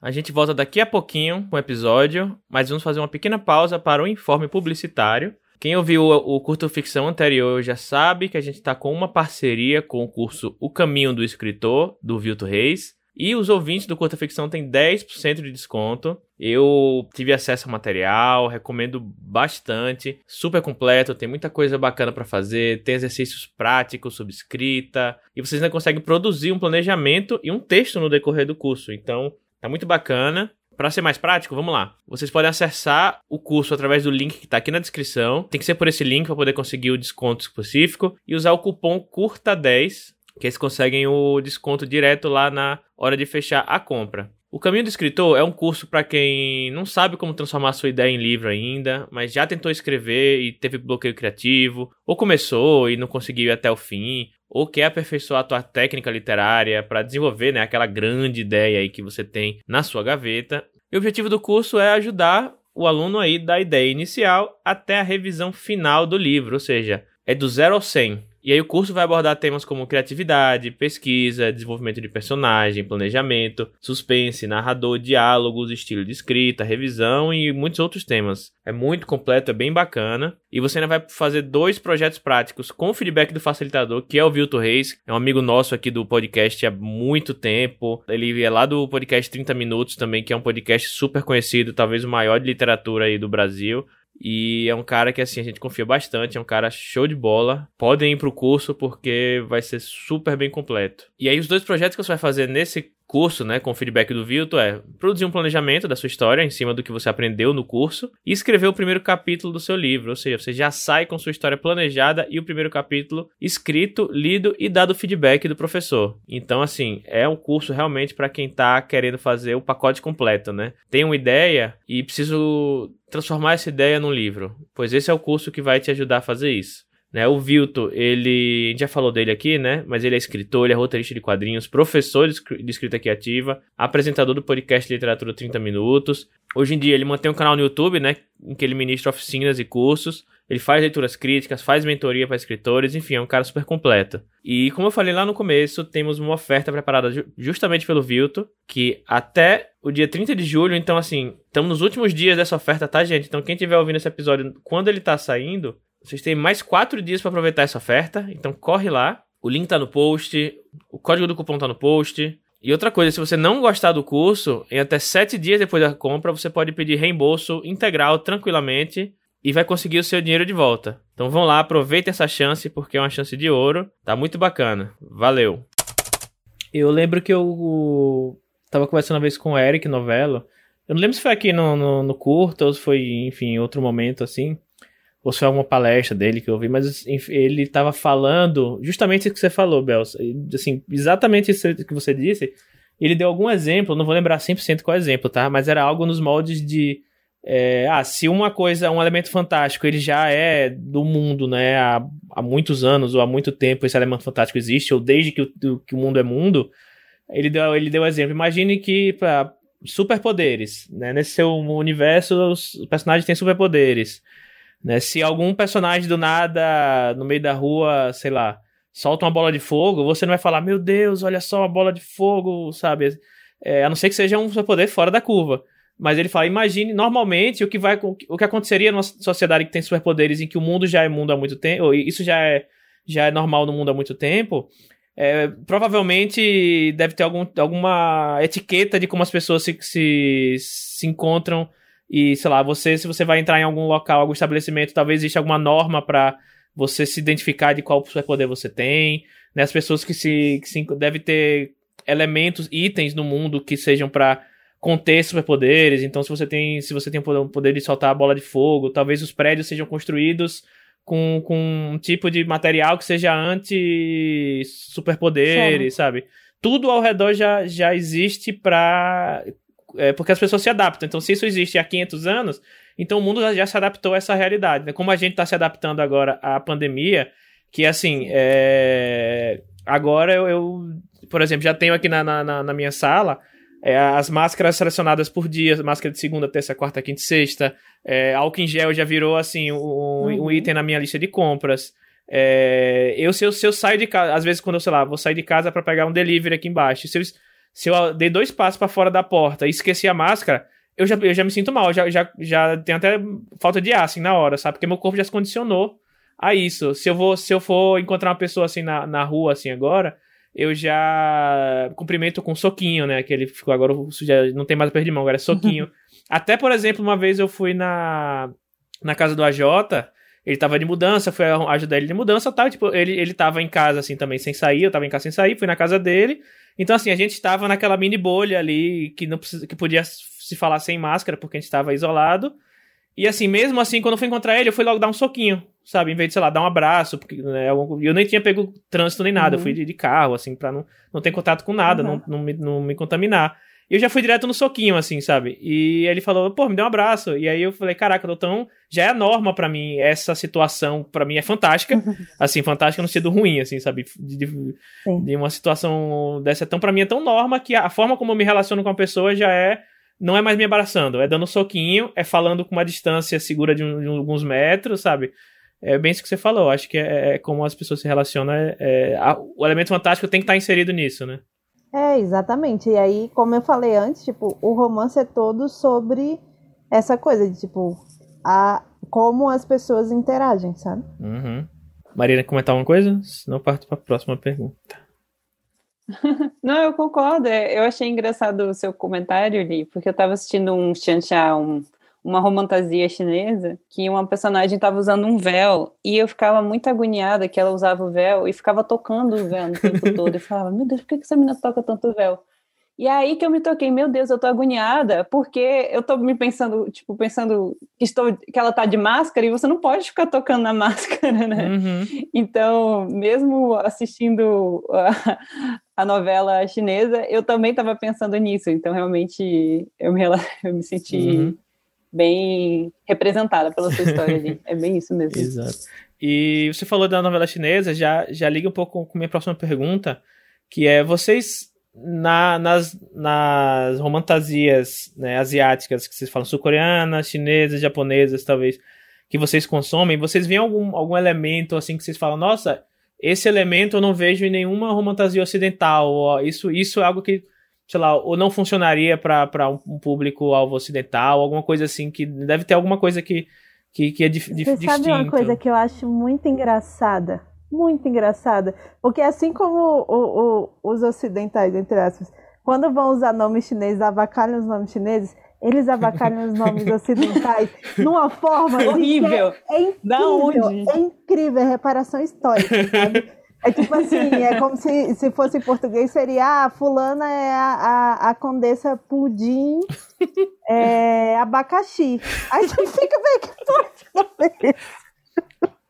A gente volta daqui a pouquinho com o episódio, mas vamos fazer uma pequena pausa para o informe publicitário. Quem ouviu o, curto ficção anterior já sabe que a gente está com uma parceria com o curso O Caminho do Escritor, do Vilto Reis. E os ouvintes do Curta Ficção têm 10% de desconto. Eu tive acesso ao material, recomendo bastante. Super completo, tem muita coisa bacana para fazer, tem exercícios práticos sobre escrita. E vocês ainda conseguem produzir um planejamento e um texto no decorrer do curso. Então, tá muito bacana. Para ser mais prático, vamos lá. Vocês podem acessar o curso através do link que está aqui na descrição. Tem que ser por esse link para poder conseguir o desconto específico e usar o cupom CURTA10, que eles conseguem o desconto direto lá na hora de fechar a compra. O Caminho do Escritor é um curso para quem não sabe como transformar sua ideia em livro ainda, mas já tentou escrever e teve bloqueio criativo, ou começou e não conseguiu ir até o fim, ou quer aperfeiçoar a tua técnica literária para desenvolver né, aquela grande ideia aí que você tem na sua gaveta. E o objetivo do curso é ajudar o aluno aí da ideia inicial até a revisão final do livro, ou seja, é do zero ao 100. E aí o curso vai abordar temas como criatividade, pesquisa, desenvolvimento de personagem, planejamento, suspense, narrador, diálogos, estilo de escrita, revisão e muitos outros temas. É muito completo, é bem bacana. E você ainda vai fazer dois projetos práticos com o feedback do facilitador, que é o Vilto Reis, é um amigo nosso aqui do podcast há muito tempo. Ele é lá do podcast 30 Minutos também, que é um podcast super conhecido, talvez o maior de literatura aí do Brasil. E é um cara que, assim, a gente confia bastante, é um cara show de bola. Podem ir pro curso porque vai ser super bem completo. E aí, os dois projetos que você vai fazer nesse curso, né, com o feedback do Vilto, é produzir um planejamento da sua história em cima do que você aprendeu no curso e escrever o primeiro capítulo do seu livro. Ou seja, você já sai com sua história planejada e o primeiro capítulo escrito, lido e dado feedback do professor. Então, assim, é um curso realmente para quem está querendo fazer o pacote completo, né? Tem uma ideia e preciso transformar essa ideia num livro, pois esse é o curso que vai te ajudar a fazer isso. Né? O Vilto, ele. A gente já falou dele aqui, né? Mas ele é escritor, ele é roteirista de quadrinhos, professor de escrita criativa, apresentador do podcast Literatura 30 Minutos. Hoje em dia ele mantém um canal no YouTube, né? Em que ele ministra oficinas e cursos. Ele faz leituras críticas, faz mentoria para escritores, enfim, é um cara super completo. E como eu falei lá no começo, temos uma oferta preparada justamente pelo Vilto, que até o dia 30 de julho, então assim, estamos nos últimos dias dessa oferta, tá, gente? Então quem estiver ouvindo esse episódio quando ele tá saindo, vocês têm mais quatro dias para aproveitar essa oferta, então corre lá. O link tá no post, o código do cupom tá no post. E outra coisa, se você não gostar do curso, em até sete dias depois da compra, você pode pedir reembolso integral tranquilamente e vai conseguir o seu dinheiro de volta. Então vão lá, aproveitem essa chance, porque é uma chance de ouro. Tá muito bacana. Valeu! Eu lembro que eu tava conversando uma vez com o Eric Novello. Eu não lembro se foi aqui no, no, no curto ou se foi, enfim, outro momento assim ou se foi alguma palestra dele que eu vi, mas ele estava falando justamente isso que você falou, Bel. Assim, exatamente isso que você disse. ele deu algum exemplo, não vou lembrar 100% qual exemplo, tá? Mas era algo nos moldes de é, ah, se uma coisa, um elemento fantástico, ele já é do mundo, né, há, há muitos anos ou há muito tempo esse elemento fantástico existe, ou desde que o, que o mundo é mundo, ele deu, ele deu exemplo. Imagine que para superpoderes, né, nesse seu universo os personagens têm superpoderes, né, se algum personagem do nada, no meio da rua, sei lá, solta uma bola de fogo, você não vai falar, meu Deus, olha só uma bola de fogo, sabe? É, a não ser que seja um superpoder fora da curva. Mas ele fala: imagine, normalmente, o que, vai, o que aconteceria numa sociedade que tem superpoderes em que o mundo já é mundo há muito tempo, isso já é, já é normal no mundo há muito tempo. É, provavelmente deve ter algum, alguma etiqueta de como as pessoas se, se, se encontram. E, sei lá, você, se você vai entrar em algum local, algum estabelecimento, talvez exista alguma norma para você se identificar de qual superpoder você tem. Né? As pessoas que se, que se. Deve ter elementos, itens no mundo que sejam para conter superpoderes. Então, se você tem, se você tem o poder de soltar a bola de fogo, talvez os prédios sejam construídos com, com um tipo de material que seja anti-superpoderes, sabe? Tudo ao redor já, já existe para é, porque as pessoas se adaptam. Então, se isso existe há 500 anos, então o mundo já, já se adaptou a essa realidade. Né? Como a gente está se adaptando agora à pandemia, que assim, é... agora eu, eu, por exemplo, já tenho aqui na, na, na minha sala é, as máscaras selecionadas por dia, máscara de segunda, terça, quarta, quinta e sexta. É, álcool em gel já virou, assim, um, uhum. um item na minha lista de compras. É, eu, se eu, se eu saio de casa, às vezes quando eu, sei lá, vou sair de casa para pegar um delivery aqui embaixo, se eu, se eu dei dois passos para fora da porta e esqueci a máscara, eu já, eu já me sinto mal, já, já, já tenho até falta de ar, assim, na hora, sabe? Porque meu corpo já se condicionou a isso. Se eu, vou, se eu for encontrar uma pessoa, assim, na, na rua, assim, agora, eu já cumprimento com soquinho, né? Que ele ficou agora, já não tem mais perda de mão, agora é soquinho. *laughs* Até, por exemplo, uma vez eu fui na, na casa do AJ, ele tava de mudança, fui ajudar ele de mudança tal. Tipo, ele, ele tava em casa, assim, também sem sair, eu tava em casa sem sair, fui na casa dele. Então, assim, a gente tava naquela mini bolha ali que não precisa, que podia se falar sem máscara, porque a gente tava isolado. E assim, mesmo assim, quando eu fui encontrar ele, eu fui logo dar um soquinho, sabe? Em vez de, sei lá, dar um abraço, porque né, eu nem tinha pego trânsito nem nada, uhum. eu fui de, de, carro, assim, pra não, não ter contato com nada, uhum. não, não, me, não me contaminar. E eu já fui direto no soquinho, assim, sabe? E ele falou, pô, me deu um abraço. E aí eu falei, caraca, então já é a norma para mim, essa situação para mim é fantástica. *laughs* assim, fantástica no sentido ruim, assim, sabe? De, de, de uma situação dessa tão, para mim é tão norma que a forma como eu me relaciono com a pessoa já é não é mais me abraçando, é dando soquinho, é falando com uma distância segura de, um, de alguns metros, sabe? É bem isso que você falou. Acho que é, é como as pessoas se relacionam. É, é a, o elemento fantástico tem que estar inserido nisso, né? É, exatamente. E aí, como eu falei antes, tipo, o romance é todo sobre essa coisa de, tipo, a, como as pessoas interagem, sabe? Uhum. Marina, comentar uma coisa? Senão eu parto para a próxima pergunta. *laughs* Não, eu concordo. É, eu achei engraçado o seu comentário, Li, porque eu estava assistindo um Xianxia, um, uma romantasia chinesa, que uma personagem estava usando um véu, e eu ficava muito agoniada que ela usava o véu e ficava tocando o véu no tempo todo. Eu falava, meu Deus, por que essa menina toca tanto véu? E aí que eu me toquei, meu Deus, eu tô agoniada, porque eu tô me pensando, tipo, pensando que, estou, que ela tá de máscara e você não pode ficar tocando na *laughs* máscara, né? Uhum. Então, mesmo assistindo a, a, novela chinesa, eu também estava pensando nisso. Então, realmente, eu me, *laughs* eu me senti uhum. Bem representada pela sua história ali. *laughs* É bem isso mesmo. Exato. E você falou da novela chinesa, já, já liga um pouco com a minha próxima pergunta, que é, vocês na, nas, nas romantasias né, asiáticas que vocês falam, sul-coreanas, chinesas, japonesas, talvez, que vocês consomem, vocês veem algum, algum elemento assim que vocês falam, nossa, esse elemento eu não vejo em nenhuma romantasia ocidental, ou isso, isso é algo que, sei lá, ou não funcionaria para um público-alvo ocidental, alguma coisa assim, que deve ter alguma coisa que, que, que é dif, Você distinto. sabe uma coisa que eu acho muito engraçada? muito engraçada. Porque assim como o, o, os ocidentais, entre aspas, quando vão usar nomes chineses, avacalham os nomes chineses, eles avacalham os nomes *laughs* ocidentais numa forma horrível. É, é, incrível, é incrível, é reparação histórica, sabe? *laughs* É tipo assim, é como se, se fosse em português, seria ah, fulana é a, a, a condessa pudim é, abacaxi. Aí a *laughs* gente fica bem que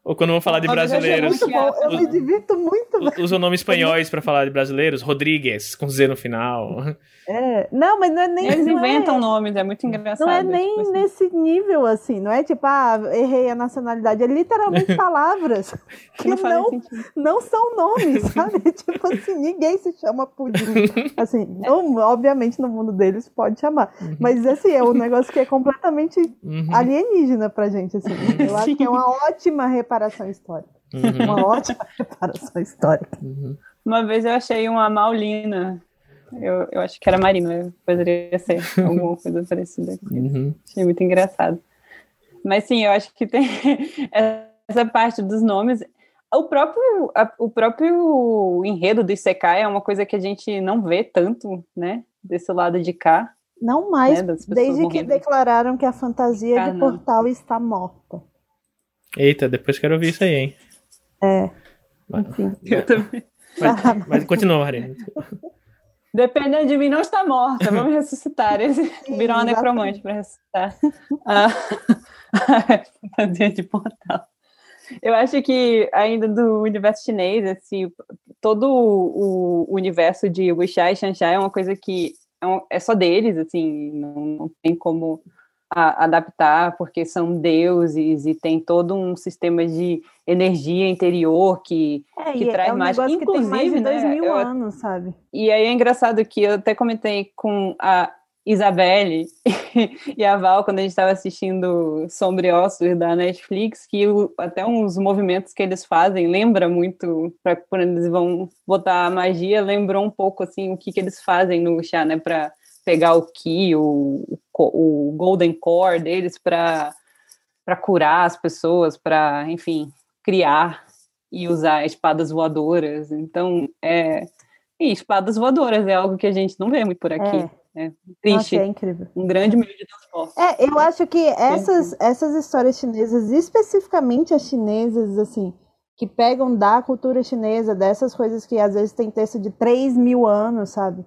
ou quando vou falar de brasileiros. É eu me divirto muito muito. Usa o nome espanhóis para falar de brasileiros, Rodrigues, com Z no final. É, não, mas não é nem. Eles inventam é, nomes, é muito engraçado. Não é nem tipo assim. nesse nível, assim, não é tipo, ah, errei a nacionalidade. É literalmente *laughs* palavras que não, não, não são nomes, sabe? *laughs* tipo assim, ninguém se chama pudim. *laughs* Assim, não, obviamente no mundo deles pode chamar. Uhum. Mas assim, é um negócio que é completamente Uhum. alienígena pra gente, assim. Eu acho que é uma ótima reparação histórica. Uhum. Uma ótima reparação histórica. Uhum. Uma vez eu achei uma Maulina. Eu, eu acho que era Marina, poderia ser alguma *laughs* coisa parecida. Uhum. Achei muito engraçado. Mas sim, eu acho que tem *laughs* essa parte dos nomes. O próprio, a- o próprio enredo do Isekai é uma coisa que a gente não vê tanto, né? Desse lado de cá. Não mais, Né, desde que morrendo. declararam que a fantasia Ah, de não. portal está morta. Eita, depois quero ouvir isso aí, hein? É, Mas, enfim. Eu também. *laughs* mas, mas continua, Marina. Dependendo de mim, não está morta. Vamos *laughs* ressuscitar. Esse virou uma necromante para ressuscitar. Ah, *laughs* fantasia de portal. Eu acho que ainda do universo chinês, esse, todo o, universo de Wuxia e Xanxia é uma coisa que é, é só deles, assim, não, não tem como a- adaptar, porque são deuses e tem todo um sistema de energia interior que É, que e traz é um mais. negócio que tem mais de Inclusive, dois né, mil eu- anos, sabe? E aí é engraçado que eu até comentei com a Isabelle *laughs* e a Val quando a gente estava assistindo Sombre Ossos da Netflix, que o- até uns movimentos que eles fazem lembra muito, pra, quando eles vão botar a magia, lembrou um pouco assim o que, que eles fazem no chá, né, para pegar o Ki, o, o, Golden Core deles para curar as pessoas, para, enfim, criar e usar espadas voadoras. Então, é, e espadas voadoras é algo que a gente não vê muito por aqui. É. Nossa, Triste. é incrível. Um grande meio de transporte. É, eu acho que essas, essas histórias chinesas, especificamente as chinesas, assim, que pegam da cultura chinesa, dessas coisas que às vezes tem texto de 3 mil anos, sabe?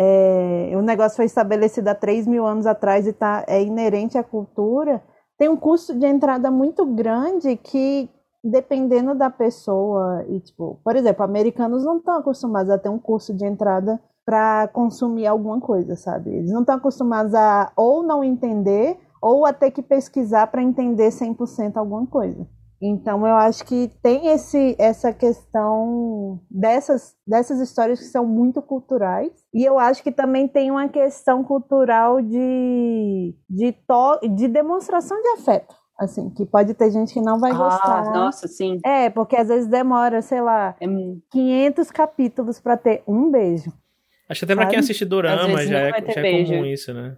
É, o negócio foi estabelecido há 3 mil anos atrás e tá, é inerente à cultura, tem um custo de entrada muito grande que, dependendo da pessoa, e tipo, por exemplo, americanos não estão acostumados a ter um curso de entrada para consumir alguma coisa, sabe? Eles não estão acostumados a ou não entender ou a ter que pesquisar para entender 100% alguma coisa. Então eu acho que tem esse, essa questão dessas, dessas histórias que são muito culturais. E eu acho que também tem uma questão cultural de, de, to, de demonstração de afeto. Assim, que pode ter gente que não vai gostar. Ah, nossa, sim. É, porque às vezes demora, sei lá, É mu- 500 capítulos para ter um beijo. Acho que até pra quem assiste Dorama já é, já é beijo. comum isso, né?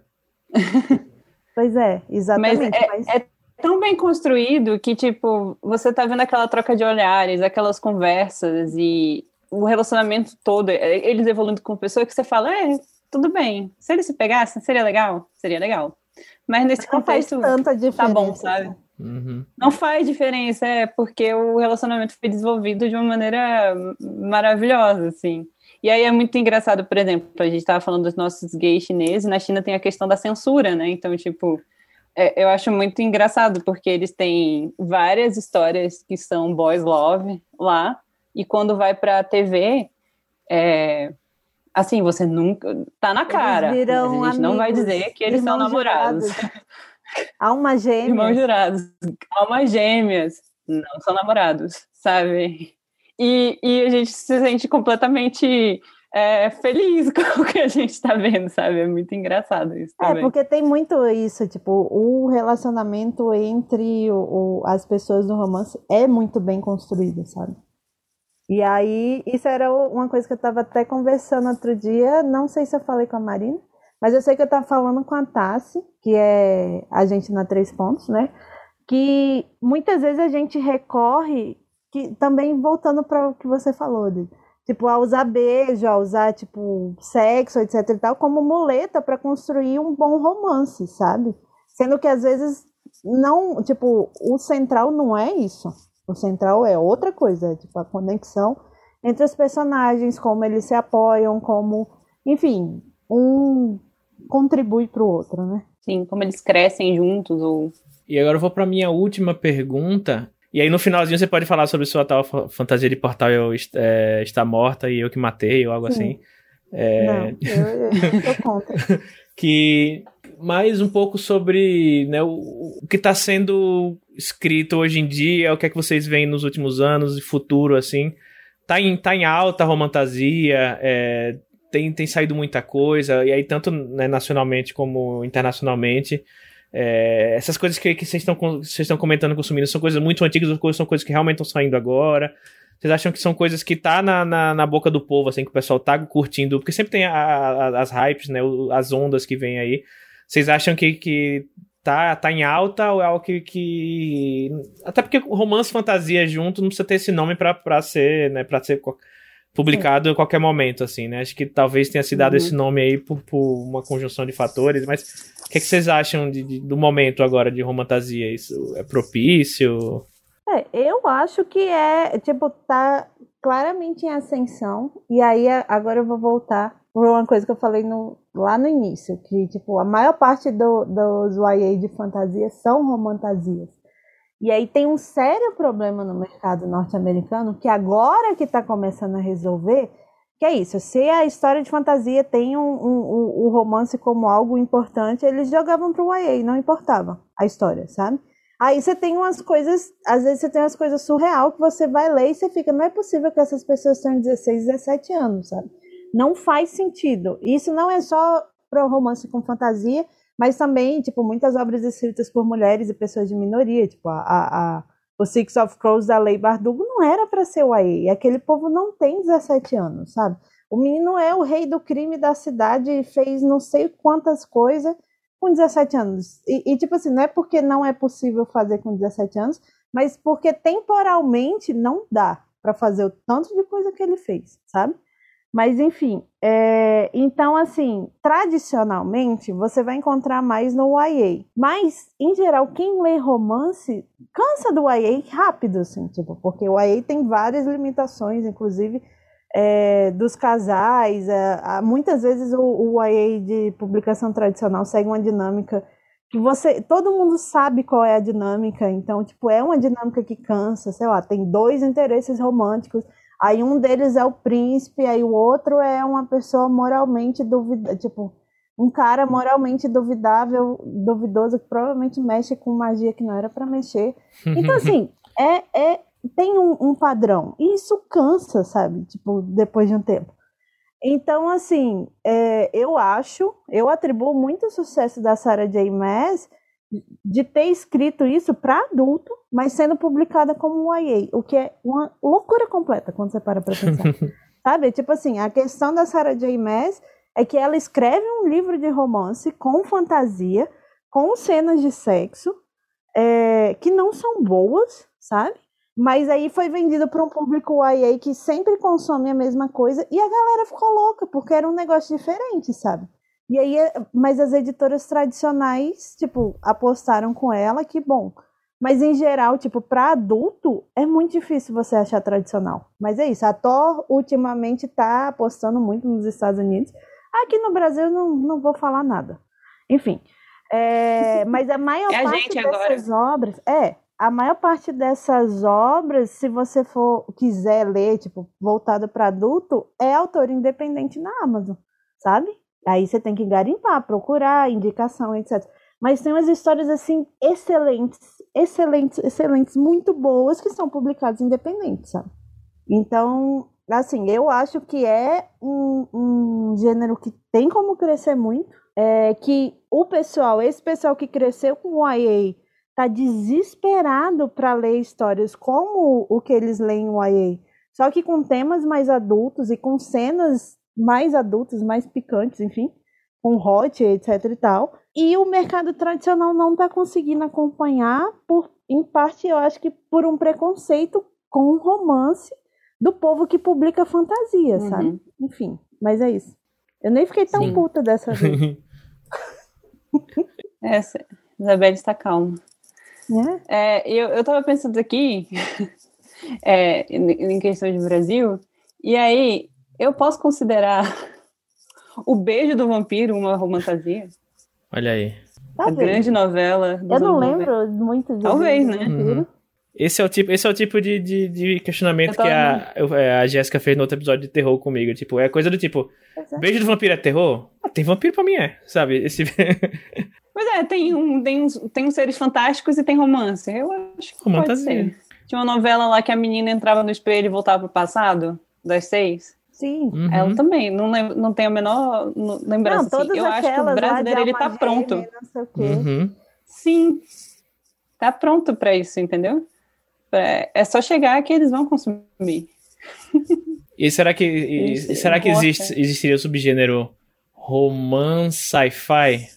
*laughs* Pois é, Mas exatamente. é, mas- é tão bem construído que, tipo, você tá vendo aquela troca de olhares, aquelas conversas e o relacionamento todo, é, eles evoluindo com pessoa que você fala, é, tudo bem. Se eles se pegassem, seria legal? Seria legal. Mas nesse não faz contexto, tanta diferença. tá bom, sabe? Uhum. Não faz diferença, é porque o relacionamento foi desenvolvido de uma maneira maravilhosa, assim. E aí é muito engraçado, por exemplo, a gente estava falando dos nossos gays chineses, na China tem a questão da censura, né? Então, tipo, é, eu acho muito engraçado, porque eles têm várias histórias que são boys love lá, e quando vai pra TV, é, assim, você nunca. Tá na cara. A gente não vai amigos, dizer que eles são namorados. jurados. Alma gêmea. Irmãos jurados, almas gêmeas, não são namorados, sabe? E, e a gente se sente completamente é, feliz *laughs* com o que a gente está vendo, sabe? É muito engraçado isso É, também. porque tem muito isso, tipo, o relacionamento entre o, o- as pessoas do romance é muito bem construído, sabe? E aí, isso era uma coisa que eu tava até conversando outro dia, não sei se eu falei com a Marina, mas eu sei que eu tava falando com a Tassi, que é a gente na Três Pontos, né? Que muitas vezes a gente recorre, que também voltando para o que você falou, de, tipo, a usar beijo, a usar, tipo, sexo, etc e tal, como muleta para construir um bom romance, sabe? Sendo que às vezes não, tipo, o central não é isso. O central é outra coisa, é, tipo, a conexão entre os personagens, como eles se apoiam, como, enfim, um contribui para o outro, né? Sim, como eles crescem juntos, ou E agora eu vou pra minha última pergunta, E aí no finalzinho você pode falar sobre sua tal fantasia de portal eu, é, está morta e eu que matei, ou algo Sim. assim. É... Não, eu, eu contra. *laughs* que mais um pouco sobre né, o, o que está sendo escrito hoje em dia, o que é que vocês veem nos últimos anos e futuro, assim. Tá em, tá em alta a romantasia, é, tem, tem saído muita coisa, e aí tanto né, nacionalmente como internacionalmente. É, essas coisas que, que vocês estão comentando, consumindo, são coisas muito antigas são coisas que realmente estão saindo agora? Vocês acham que são coisas que tá na, na, na, boca do povo, assim, que o pessoal tá curtindo? Porque sempre tem a, a, as hypes, né? As ondas que vêm aí. Vocês acham que, que tá, tá em alta ou é algo que, que. Até porque romance fantasia junto não precisa ter esse nome pra, pra ser, né? Pra ser publicado é. a qualquer momento, assim, né? Acho que talvez tenha se dado uhum. esse nome aí por, por, uma conjunção de fatores, mas que, que vocês acham de, de, do momento agora de romantasia? Isso é propício? É, eu acho que é, tipo, tá claramente em ascensão, e aí agora eu vou voltar por uma coisa que eu falei no, lá no início, que, tipo, a maior parte do, dos YA de fantasia são romantasias. E aí tem um sério problema no mercado norte-americano que agora que está começando a resolver, que é isso. Se a história de fantasia tem um, um, um romance como algo importante, eles jogavam para o YA, não importava a história, sabe? Aí você tem umas coisas, às vezes você tem umas coisas surreal que você vai ler e você fica, não é possível que essas pessoas tenham 16, 17 anos, sabe? Não faz sentido. Isso não é só para romance com fantasia, mas também, tipo, muitas obras escritas por mulheres e pessoas de minoria, tipo, a, a o Six of Crows da Lei Bardugo não era para ser o AE, aquele povo não tem 17 anos, sabe? O menino é o rei do crime da cidade e fez não sei quantas coisas com 17 anos. E, e, tipo assim, não é porque não é possível fazer com 17 anos, mas porque temporalmente não dá para fazer o tanto de coisa que ele fez, sabe? Mas enfim, é, então assim, tradicionalmente você vai encontrar mais no YA. Mas, em geral, quem lê romance cansa do YA rápido, assim, tipo, porque o YA tem várias limitações, inclusive é, dos casais. É, muitas vezes o, o YA de publicação tradicional segue uma dinâmica que você, todo mundo sabe qual é a dinâmica, então, tipo, é uma dinâmica que cansa, sei lá, tem dois interesses românticos Aí um deles é o príncipe, aí o outro é uma pessoa moralmente duvidável, tipo, um cara moralmente duvidável, duvidoso, que provavelmente mexe com magia que não era para mexer. Então, *laughs* assim, é, é tem um, um, padrão. E isso cansa, sabe? Tipo, depois de um tempo. Então, assim, é, eu acho, eu atribuo muito o sucesso da Sarah J. Maas de ter escrito isso para adulto, mas sendo publicada como um YA, o que é uma loucura completa quando você para para pensar. *laughs* Sabe? Tipo assim, a questão da Sarah J. Maas é que ela escreve um livro de romance com fantasia, com cenas de sexo, é, que não são boas, sabe? Mas aí foi vendido para um público YA que sempre consome a mesma coisa e a galera ficou louca, porque era um negócio diferente, sabe? E aí, mas as editoras tradicionais, tipo, apostaram com ela que, bom, mas em geral, tipo, para adulto é muito difícil você achar tradicional. Mas é isso, a Thor ultimamente tá apostando muito nos Estados Unidos. Aqui no Brasil não, não vou falar nada. Enfim, é, mas a maior *laughs* é parte a dessas agora. obras, é, a maior parte dessas obras, se você for quiser ler, tipo, voltado para adulto, é autor independente na Amazon, sabe? Aí você tem que garimpar, procurar, indicação, etc. Mas tem umas histórias assim excelentes, excelentes, excelentes, muito boas que são publicadas independentes, sabe? Então, assim, eu acho que é um, um gênero que tem como crescer muito. É que o pessoal, esse pessoal que cresceu com o YA, tá desesperado para ler histórias como o que eles leem no YA. Só que com temas mais adultos e com cenas mais adultos, mais picantes, enfim, com hot, etc e tal. E o mercado tradicional não está conseguindo acompanhar, por, em parte, eu acho que por um preconceito com o romance do povo que publica fantasia, uhum. sabe? Enfim, mas é isso. Eu nem fiquei tão Sim. puta dessa vez. *laughs* Essa, Isabelle está calma. É? é eu, eu tava pensando aqui, *laughs* é, em questão de Brasil, e aí eu posso considerar *laughs* o beijo do vampiro uma romantasia? Olha aí. a grande novela. Eu não lembro muito de Talvez, né? Uhum. Esse é o tipo, esse é o tipo de, de, de questionamento que a, é, a Jéssica fez no outro episódio de terror comigo. Tipo, é coisa do tipo, é. beijo do vampiro é terror? Ah, tem vampiro pra mim, é, sabe? Esse... *laughs* Pois é, tem, um, tem, uns, tem uns seres fantásticos e tem romance. Eu acho que pode ser. Tinha uma novela lá que a menina entrava no espelho e voltava pro passado, das seis. Sim. Uhum. Ela também, não, lem não tem a menor lembrança. Não, todas assim. Eu acho que o brasileiro, ele tá pronto. Não sei o quê. Uhum. Sim, tá pronto para isso, entendeu? É, é só chegar que eles vão consumir. E será que, e, *laughs* será que existe, existiria o subgênero romance sci-fi?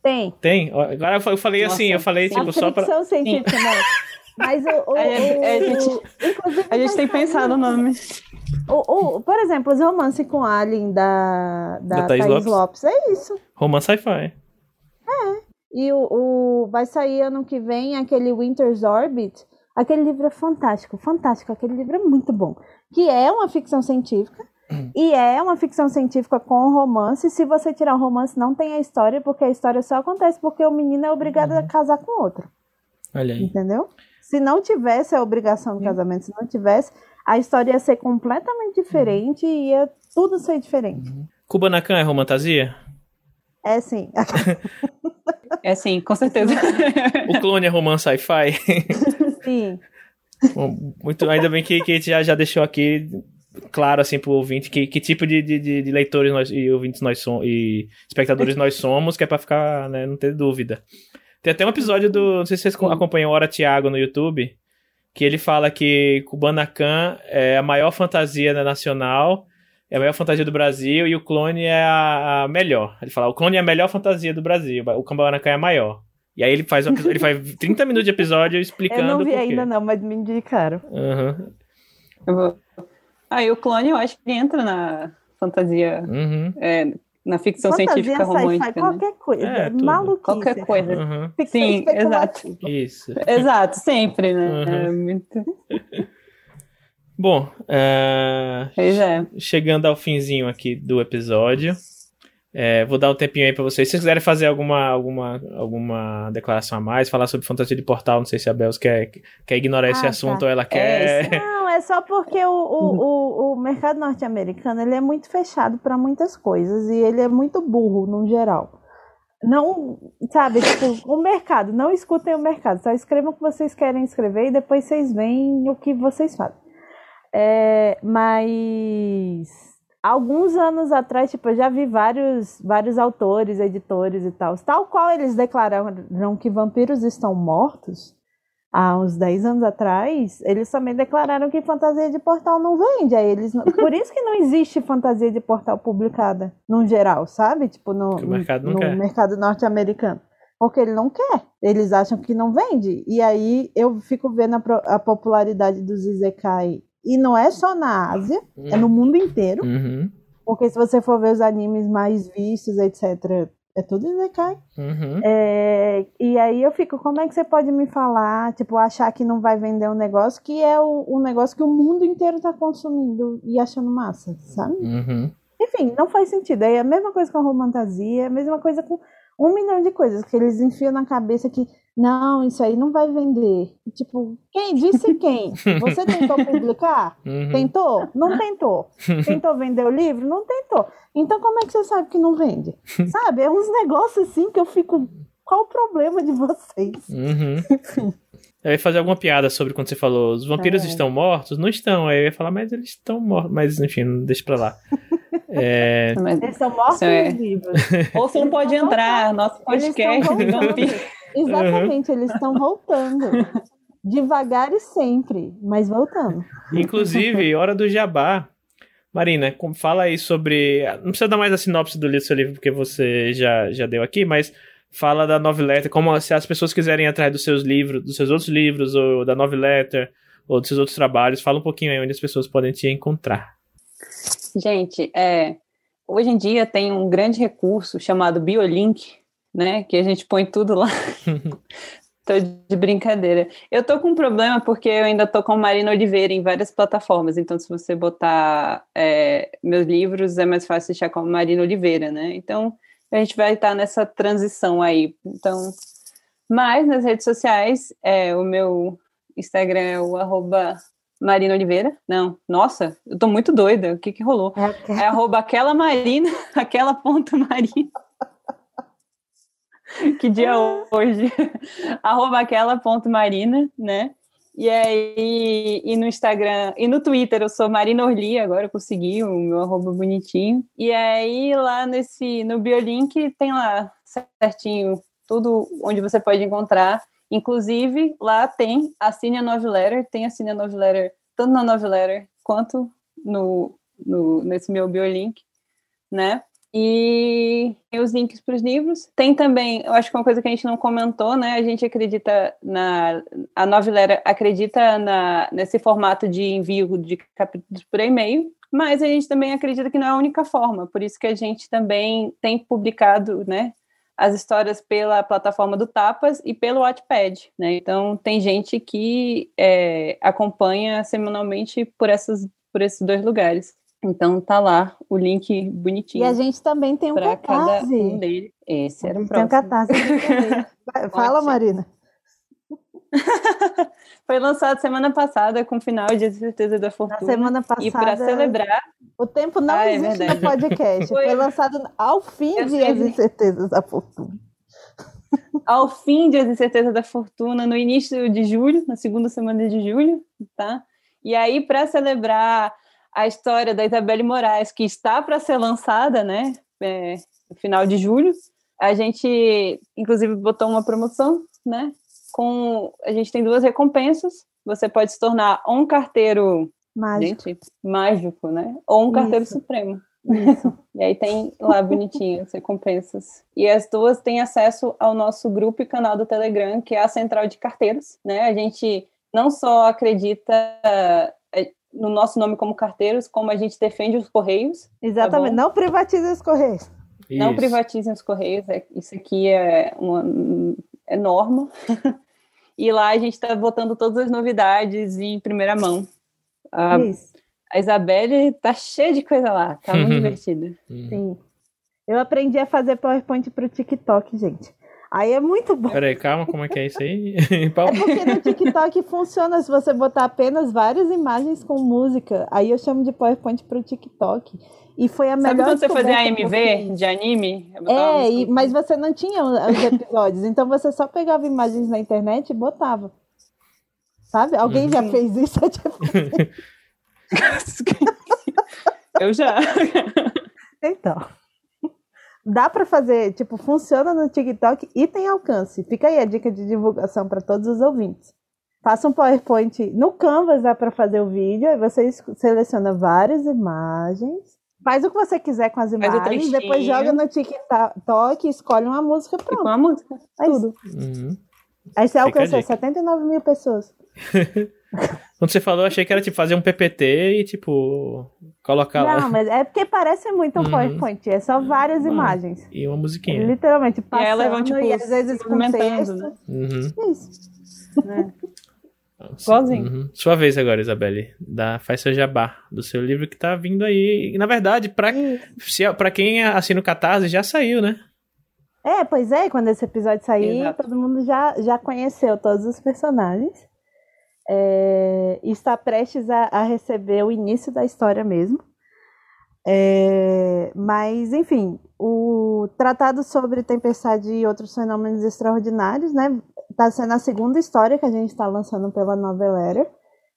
Tem. Tem? Agora eu falei Nossa, assim, eu falei tipo só para científica, né? *laughs* Mas o, o, a, gente, a gente, a gente tem pensado no nome. O, o, por exemplo, os romances com Alien da, da, da Thaís, Thaís Lopes. Lopes. É isso. Romance sci-fi. É. E o, o, vai sair ano que vem aquele Winter's Orbit. Aquele livro é fantástico, fantástico. Aquele livro é muito bom. Que é uma ficção científica. E é uma ficção científica com romance. Se você tirar o romance, não tem a história, porque a história só acontece porque o menino é obrigado uhum. a casar com outro. Olha aí. Entendeu? Se não tivesse a obrigação do casamento, se não tivesse, a história ia ser completamente diferente e ia tudo ser diferente. Uhum. Kubanacan é romantasia? É sim. *laughs* é sim, com certeza. o clone é romance sci-fi? Sim. Bom, muito, ainda bem que, que a gente já, já deixou aqui claro assim pro ouvinte que, que tipo de, de, de leitores nós, e ouvintes nós somos e espectadores nós somos, que é pra ficar, né, não ter dúvida. Tem até um episódio do. Não sei se vocês acompanham Hora Tiago no YouTube. Que ele fala que Kubanacan é a maior fantasia nacional, é a maior fantasia do Brasil e o clone é a, a melhor. Ele fala: o clone é a melhor fantasia do Brasil, o Kubanacan é a maior. E aí ele faz, um, ele faz *laughs* 30 minutos de episódio explicando. Eu não vi ainda, não, mas me indicaram. Uhum. Aí ah, o clone eu acho que entra na fantasia. Uhum. É, na ficção Fantasia, científica romântica. Né? Qualquer coisa, é, maluquice. Qualquer coisa. Uhum. Sim, exato. Isso. *laughs* Exato, sempre, né? Uhum. É muito... Bom, uh, é. chegando ao finzinho aqui do episódio, é, vou dar um tempinho aí para vocês. Se vocês quiserem fazer alguma, alguma, alguma declaração a mais, falar sobre fantasia de portal, não sei se a Bels quer, quer ignorar ah, esse tá. assunto ou ela quer. É *laughs* não, é só porque o, o, o, o mercado norte-americano ele é muito fechado para muitas coisas e ele é muito burro no geral. Não, sabe, tipo, o mercado, não escutem o mercado, só escrevam o que vocês querem escrever e depois vocês veem o que vocês fazem. É, mas alguns anos atrás, tipo, eu já vi vários, vários autores, editores e tal, tal qual eles declararam que vampiros estão mortos, há uns 10 anos atrás, eles também declararam que fantasia de portal não vende. Aí eles Por isso que não existe fantasia de portal publicada, no geral, sabe? Tipo, no, mercado, no mercado norte-americano. Porque ele não quer. Eles acham que não vende. E aí eu fico vendo a, a popularidade dos Izekai. E não é só na Ásia, é no mundo inteiro. Uhum. Porque se você for ver os animes mais vistos, etc., é tudo Isekai. Uhum. É, e aí eu fico, como é que você pode me falar, tipo, achar que não vai vender um negócio que é o, um negócio que o mundo inteiro tá consumindo e achando massa, sabe? Uhum. Enfim, não faz sentido. É a mesma coisa com a romantasia, é a mesma coisa com um milhão de coisas que eles enfiam na cabeça que não, isso aí não vai vender. Tipo, quem disse quem? *laughs* Você tentou publicar? Uhum. Tentou? Não tentou. Tentou vender o livro? Não tentou. Então como é que você sabe que não vende? *laughs* Sabe? É uns negócios assim que eu fico. Qual o problema de vocês? Uhum. Eu ia fazer alguma piada sobre quando você falou os vampiros é. estão mortos? Não estão. Aí eu ia falar, mas eles estão mortos. Mas enfim, deixa pra lá. É... Eles estão mortos é... livros. *laughs* Ou você não pode entrar, nosso podcast de. *laughs* Exatamente, uhum. eles estão voltando. Devagar e sempre, mas voltando. Inclusive, hora do jabá. Marina, fala aí sobre. Não precisa dar mais a sinopse do seu livro, porque você já, já deu aqui, mas fala da Letter, como se as pessoas quiserem atrás dos seus livros, dos seus outros livros, ou da Letter, ou dos seus outros trabalhos, fala um pouquinho aí onde as pessoas podem te encontrar. Gente, é, hoje em dia tem um grande recurso chamado Biolink, né? Que a gente põe tudo lá. *laughs* tô de brincadeira. Eu tô com um problema porque eu ainda tô com Marina Oliveira em várias plataformas. Então, se você botar é, meus livros, é mais fácil deixar com Marina Oliveira, né? Então, a gente vai estar nessa transição aí. Então, mas nas redes sociais, é, o meu Instagram é o arroba Marina Oliveira. Não, nossa, eu tô muito doida. O que que rolou? É, é arroba aquela Marina, *laughs* aquela ponto Marina. que dia hoje? *laughs* arroba aquela ponto Marina, né? E aí, e no Instagram, e no Twitter eu sou Marina Orli, agora eu consegui o meu arroba bonitinho. E aí lá nesse, no Biolink tem lá certinho tudo onde você pode encontrar. Inclusive, lá tem a Cine Nove Letter, tem a Cine Nove Letter tanto na Nove Letter quanto no, no, nesse meu Biolink, né? e os links para os livros. Tem também, eu acho que uma coisa que a gente não comentou, né? A gente acredita na. A Novelera acredita na, nesse formato de envio de capítulos por e-mail, mas a gente também acredita que não é a única forma, por isso que a gente também tem publicado, né? As histórias pela plataforma do Tapas e pelo Wattpad, né? Então tem gente que é, acompanha semanalmente por, essas, por esses dois lugares. Então tá lá o link bonitinho. E a gente também tem um catarse. cada um deles. Esse era o Tem um catarse. *laughs* Fala, Marina. *laughs* Foi lançado semana passada com o final de Certeza da Fortuna. Na semana passada. E para celebrar. O tempo não ah, é existe é no podcast. *laughs* Foi... Foi... lançado ao fim Eu de As Incertezas da Fortuna. *laughs* Ao fim de As Incertezas da Fortuna, no início de julho, na segunda semana de julho, tá? E aí, para celebrar a história da Isabelle Moraes, que está para ser lançada, né, é, no final de julho. A gente, inclusive, botou uma promoção, né, com... A gente tem duas recompensas. Você pode se tornar um carteiro... Mágico. Gente, mágico, né? Ou um carteiro Isso. supremo. Isso. *laughs* e aí tem lá bonitinho as recompensas. E as duas têm acesso ao nosso grupo e canal do Telegram, que é a Central de Carteiros, né? A gente não só acredita no nosso nome como carteiros, como a gente defende os Correios. Tá Exatamente, tá não privatizem os Correios. Isso. Não privatizem os Correios, é, isso aqui é, uma, é norma. *laughs* e lá a gente está botando todas as novidades em primeira mão. A, isso. a Isabelle tá cheia de coisa lá, tá muito *laughs* divertida. Sim. Eu aprendi a fazer PowerPoint para o TikTok, gente. Aí é muito bom. Peraí, calma, como é que é isso aí? *laughs* é porque no TikTok funciona se você botar apenas várias imagens com música. Aí eu chamo de PowerPoint pro TikTok. E foi a melhor. Sabe quando você fazia AMV de anime? É, e, mas você não tinha os episódios. então você só pegava imagens na internet e botava. Sabe? Alguém uhum. *laughs* já fez isso? *laughs* eu já. Então. Dá para fazer, tipo, funciona no TikTok e tem alcance. Fica aí a dica de divulgação para todos os ouvintes. Faça um PowerPoint no Canvas, dá para fazer o vídeo, aí você seleciona várias imagens, faz o que você quiser com as imagens, depois joga no TikTok, escolhe uma música, pronto. E uma música, é tudo. Uhum. Aí você alcançou 79 mil pessoas. *laughs* Quando você falou, achei que era tipo fazer um PPT e tipo colocar não, lá. Não, mas é porque parece muito um uhum. PowerPoint, é só várias ah, imagens. E uma musiquinha. Literalmente, passando e, ela vão, tipo, e às vezes com texto. Né? Uhum. Isso. Né? Uhum. Sua vez agora, Isabelle. Da, faz seu jabá do seu livro que tá vindo aí. E, na verdade, pra, se, pra quem assina o Catarse, já saiu, né? É, pois é, quando esse episódio sair, Exato. todo mundo já, já conheceu todos os personagens é, está prestes a, a, receber o início da história mesmo. É, mas, enfim, o Tratado sobre Tempestade e Outros Fenômenos Extraordinários, né? Está sendo a segunda história que a gente está lançando pela Novelera.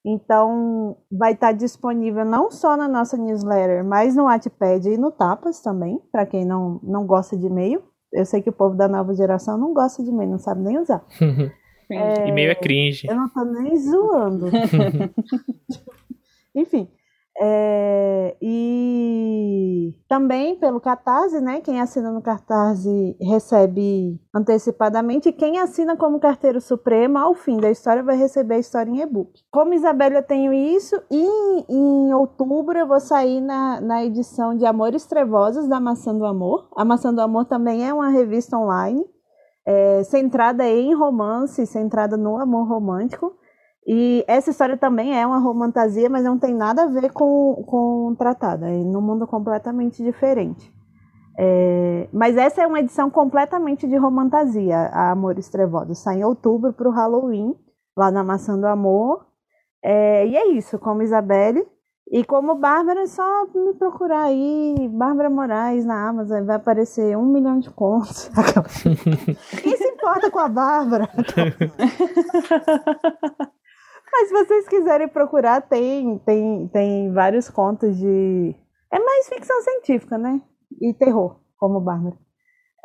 Então, vai estar tá disponível não só na nossa newsletter, mas no Wattpad e no Tapas também, para quem não, não gosta de e-mail. Eu sei que o povo da nova geração não gosta de e-mail, não sabe nem usar. *laughs* É, E-mail é cringe. Eu não tô nem zoando. *laughs* Enfim. É, e também pelo Catarse, né? Quem assina no Catarse recebe antecipadamente. E quem assina como carteiro supremo, ao fim da história, vai receber a história em e-book. Como Isabela, eu tenho isso. E em outubro eu vou sair na, na edição de Amores Trevosos da Maçã do Amor. A Maçã do Amor também é uma revista online é, centrada em romance, centrada no amor romântico. E essa história também é uma romantasia, mas não tem nada a ver com, com Tratada, é num mundo completamente diferente. É, mas essa é uma edição completamente de romantasia, a Amores Trevosos. Sai em outubro para o Halloween. lá na Maçã do Amor. É, e é isso, como Isabelle. E como Bárbara, é só me procurar aí, Bárbara Moraes na Amazon, vai aparecer um milhão de contos. *laughs* Quem se importa com a Bárbara? Mas se vocês quiserem procurar, tem, tem, tem vários contos de. É mais ficção científica, né? E terror, como Bárbara.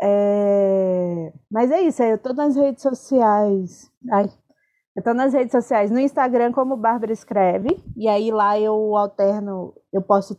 É... Mas é isso, eu tô nas redes sociais. Ai, eu tô nas redes sociais, no Instagram como Bárbara Escreve, e aí lá eu alterno, eu posto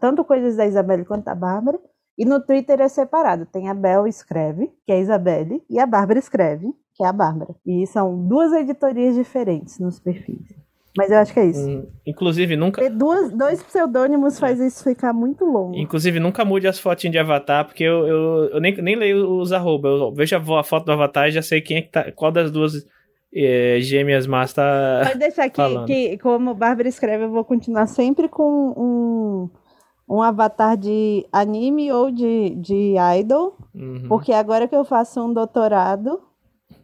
tanto coisas da Isabelle quanto da Bárbara, e no Twitter é separado, tem a Bel Escreve, que é a Isabelle, e a Bárbara Escreve, que é a Bárbara. E são duas editorias diferentes nos perfis. Mas eu acho que é isso. Hum, inclusive, nunca. Ter duas, dois pseudônimos faz isso ficar muito longo. Inclusive, nunca mude as fotinhas de avatar, porque eu, eu, eu nem, nem leio os arroba. Eu vejo a, foto do avatar e já sei quem é que tá. Qual das duas é, gêmeas más tá. Pode deixar aqui, que, como Bárbara escreve, eu vou continuar sempre com um, um avatar de anime ou de, de idol. Uhum. Porque agora que eu faço um doutorado,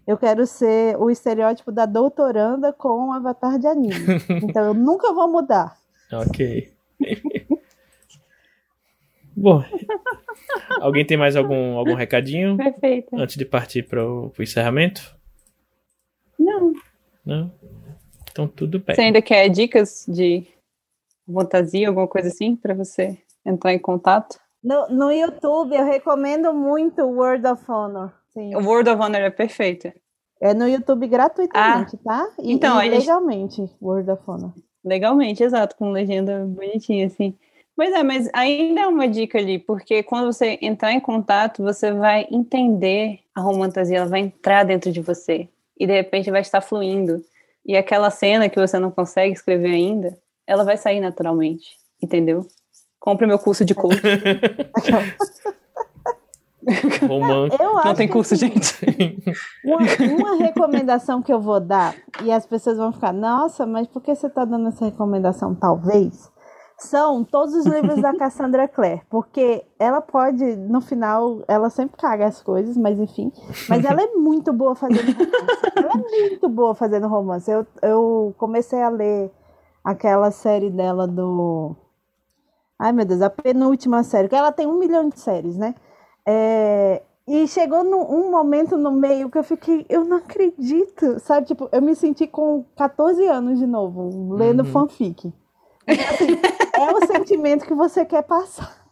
eu quero ser o estereótipo da doutoranda com um avatar de anime. *laughs* então eu nunca vou mudar. Ok. Bom, alguém tem mais algum, algum recadinho? Perfeito. Antes de partir para o encerramento? Não. Não? Então tudo bem. Você ainda quer dicas de fantasia, alguma coisa assim, para você entrar em contato? No, no YouTube, eu recomendo muito o World of Honor. Sim. O World of Honor é perfeito. É no YouTube gratuitamente, ah, tá? E, então, e legalmente, gente... World of Honor. Legalmente, exato, com legenda bonitinha, assim. Pois é, mas ainda é uma dica ali, porque quando você entrar em contato, você vai entender a romantasia, ela vai entrar dentro de você e de repente vai estar fluindo. E aquela cena que você não consegue escrever ainda, ela vai sair naturalmente, entendeu? Compre meu curso de coach. *laughs* Romance. não tem curso, que, gente. *laughs* Uma, uma, recomendação que eu vou dar, e as pessoas vão ficar, nossa, mas por que você está dando essa recomendação? Talvez são todos os livros da Cassandra Clare, porque ela pode, no final, ela sempre caga as coisas, mas enfim, mas ela é muito boa fazendo romance. ela é muito boa fazendo romance. Eu, eu comecei a ler aquela série dela do. Ai meu Deus, a penúltima série, que ela tem um milhão de séries, né? É, e chegou num um momento no meio que eu fiquei, eu não acredito, sabe? Tipo, eu me senti com 14 anos de novo, lendo uhum. fanfic. Assim, é o sentimento que você quer passar.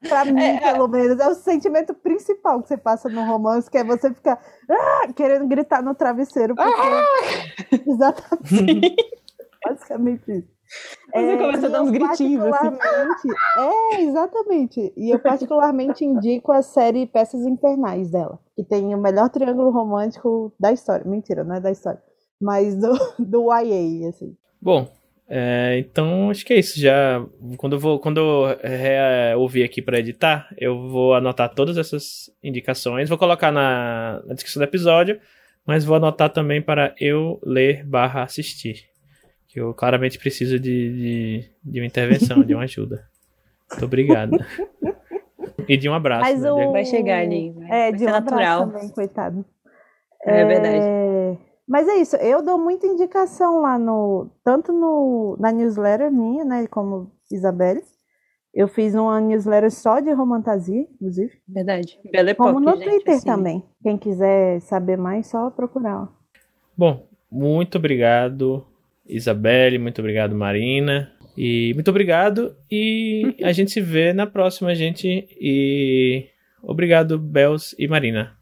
*laughs* Pra mim, é, é, pelo menos, é o sentimento principal que você passa no romance, que é você ficar ah, querendo gritar no travesseiro. Porque... Ah! *laughs* Exatamente. Basicamente isso. Você é, começa a dar uns gritinhos. Assim. É, exatamente. E eu particularmente indico a série Peças Infernais dela, que tem o melhor triângulo romântico da história. Mentira, não é da história. Mas do, *laughs* do YA, assim. Bom, é, então acho que é isso. Já quando eu vou, quando eu é, ouvir aqui para editar, eu vou anotar todas essas indicações, vou colocar na, na descrição do episódio, mas vou anotar também para eu ler/barra assistir, que eu claramente preciso de, de, de uma intervenção, de uma *laughs* ajuda. Muito obrigado. E de um abraço. Mas né? o... Vai chegar ali. Vai, é, vai de um natural. também, coitado. É, é verdade. Mas é isso, eu dou muita indicação lá no. Tanto no, na newsletter minha, né? Como Isabelle. Eu fiz uma newsletter só de romantasia, inclusive. Verdade. Bela época, Como no gente, Twitter assim. também. Quem quiser saber mais, só procurar. Bom, muito obrigado, Isabelle. Muito obrigado, Marina. E muito obrigado. E a gente se vê na próxima, gente. E obrigado, Bels e Marina.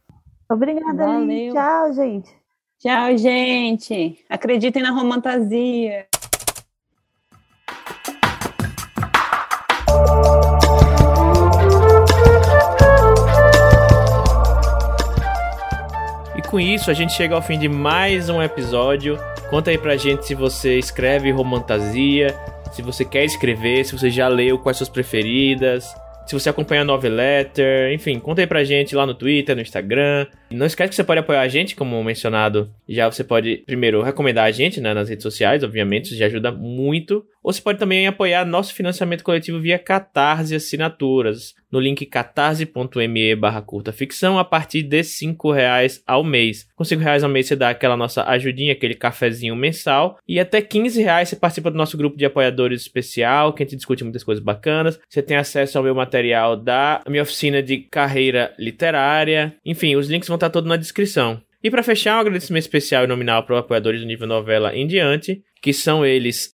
Obrigada, Valeu. Tchau, gente. Tchau, gente. Acreditem na romantasia. E com isso a gente chega ao fim de mais um episódio. Conta aí pra gente se você escreve romantasia, se você quer escrever, se você já leu, quais suas preferidas, se você acompanha a Novel Letter, enfim, conta aí pra gente lá no Twitter, no Instagram, Não esquece que você pode apoiar a gente, como mencionado, já você pode primeiro recomendar a gente né, nas redes sociais, obviamente, isso já ajuda muito. Ou você pode também apoiar nosso financiamento coletivo via Catarse Assinaturas, no link catarse.me barra a partir de 5 reais ao mês. Com 5 reais ao mês você dá aquela nossa ajudinha, aquele cafezinho mensal, e até 15 reais você participa do nosso grupo de apoiadores especial, que a gente discute muitas coisas bacanas. Você tem acesso ao meu material da minha oficina de carreira literária. Enfim, os links vão estar todos na descrição. E para fechar, um agradecimento especial e nominal para os apoiadores do nível novela em diante, que são eles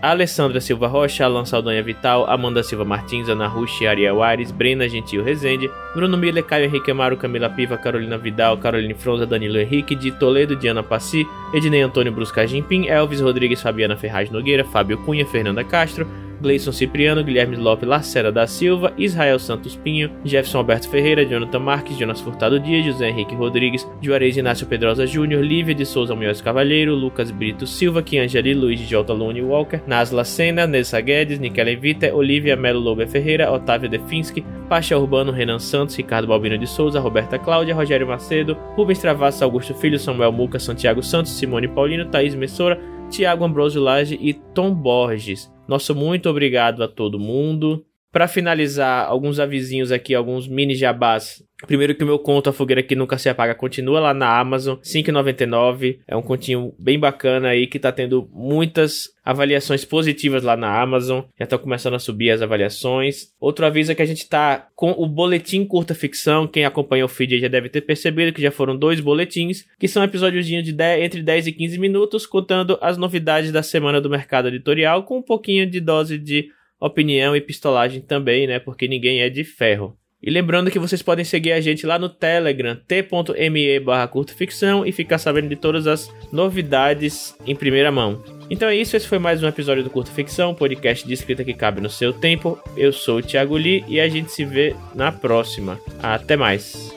Alessandra Silva Rocha, Alan Saldanha Vital, Amanda Silva Martins, Ana Rushi, Ariel Ares, Brena Gentil Rezende, Bruno Miller, Caio Henrique Amaro, Camila Piva, Carolina Vidal, Caroline Fronza, Danilo Henrique, de Toledo, Diana Passi, Ednei Antônio Brusca Jimpim, Elvis Rodrigues, Fabiana Ferraz Nogueira, Fábio Cunha, Fernanda Castro, Gleison Cipriano, Guilherme Lopes Lacera da Silva, Israel Santos Pinho, Jefferson Alberto Ferreira, Jonathan Marques, Jonas Furtado Dias, José Henrique Rodrigues, Juarez Inácio Pedrosa Júnior, Lívia de Souza Munhoz Cavalheiro, Lucas Brito Silva, Kiangeli Luiz de Jota Lune Walker, Nasla Sena, Nessa Guedes, Nikele Vita, Olivia Melo Loube Ferreira, Otávio Definski, Pacha Urbano, Renan Santos, Ricardo Balbino de Souza, Roberta Cláudia, Rogério Macedo, Rubens Travassa, Augusto Filho, Samuel Muca, Santiago Santos, Simone Paulino, Thaís Messora, Tiago Ambrosio Lage e Tom Borges. Nosso muito obrigado a todo mundo. Para finalizar, alguns avisinhos aqui, alguns mini jabás. Primeiro que o meu conto A Fogueira Que Nunca Se Apaga continua lá na Amazon, 5,99. É um continho bem bacana aí que tá tendo muitas avaliações positivas lá na Amazon. Já estão começando a subir as avaliações. Outro aviso é que a gente tá com o boletim curta ficção. Quem acompanha o feed já deve ter percebido que já foram dois boletins, que são episódios de 10, entre 10 e 15 minutos, contando as novidades da semana do mercado editorial, com um pouquinho de dose de opinião e pistolagem também, né? Porque ninguém é de ferro. E lembrando que vocês podem seguir a gente lá no Telegram, t.me barra curtoficção e ficar sabendo de todas as novidades em primeira mão. Então é isso, esse foi mais um episódio do Curto Ficção, podcast de escrita que cabe no seu tempo. Eu sou o Thiago Lee e a gente se vê na próxima. Até mais!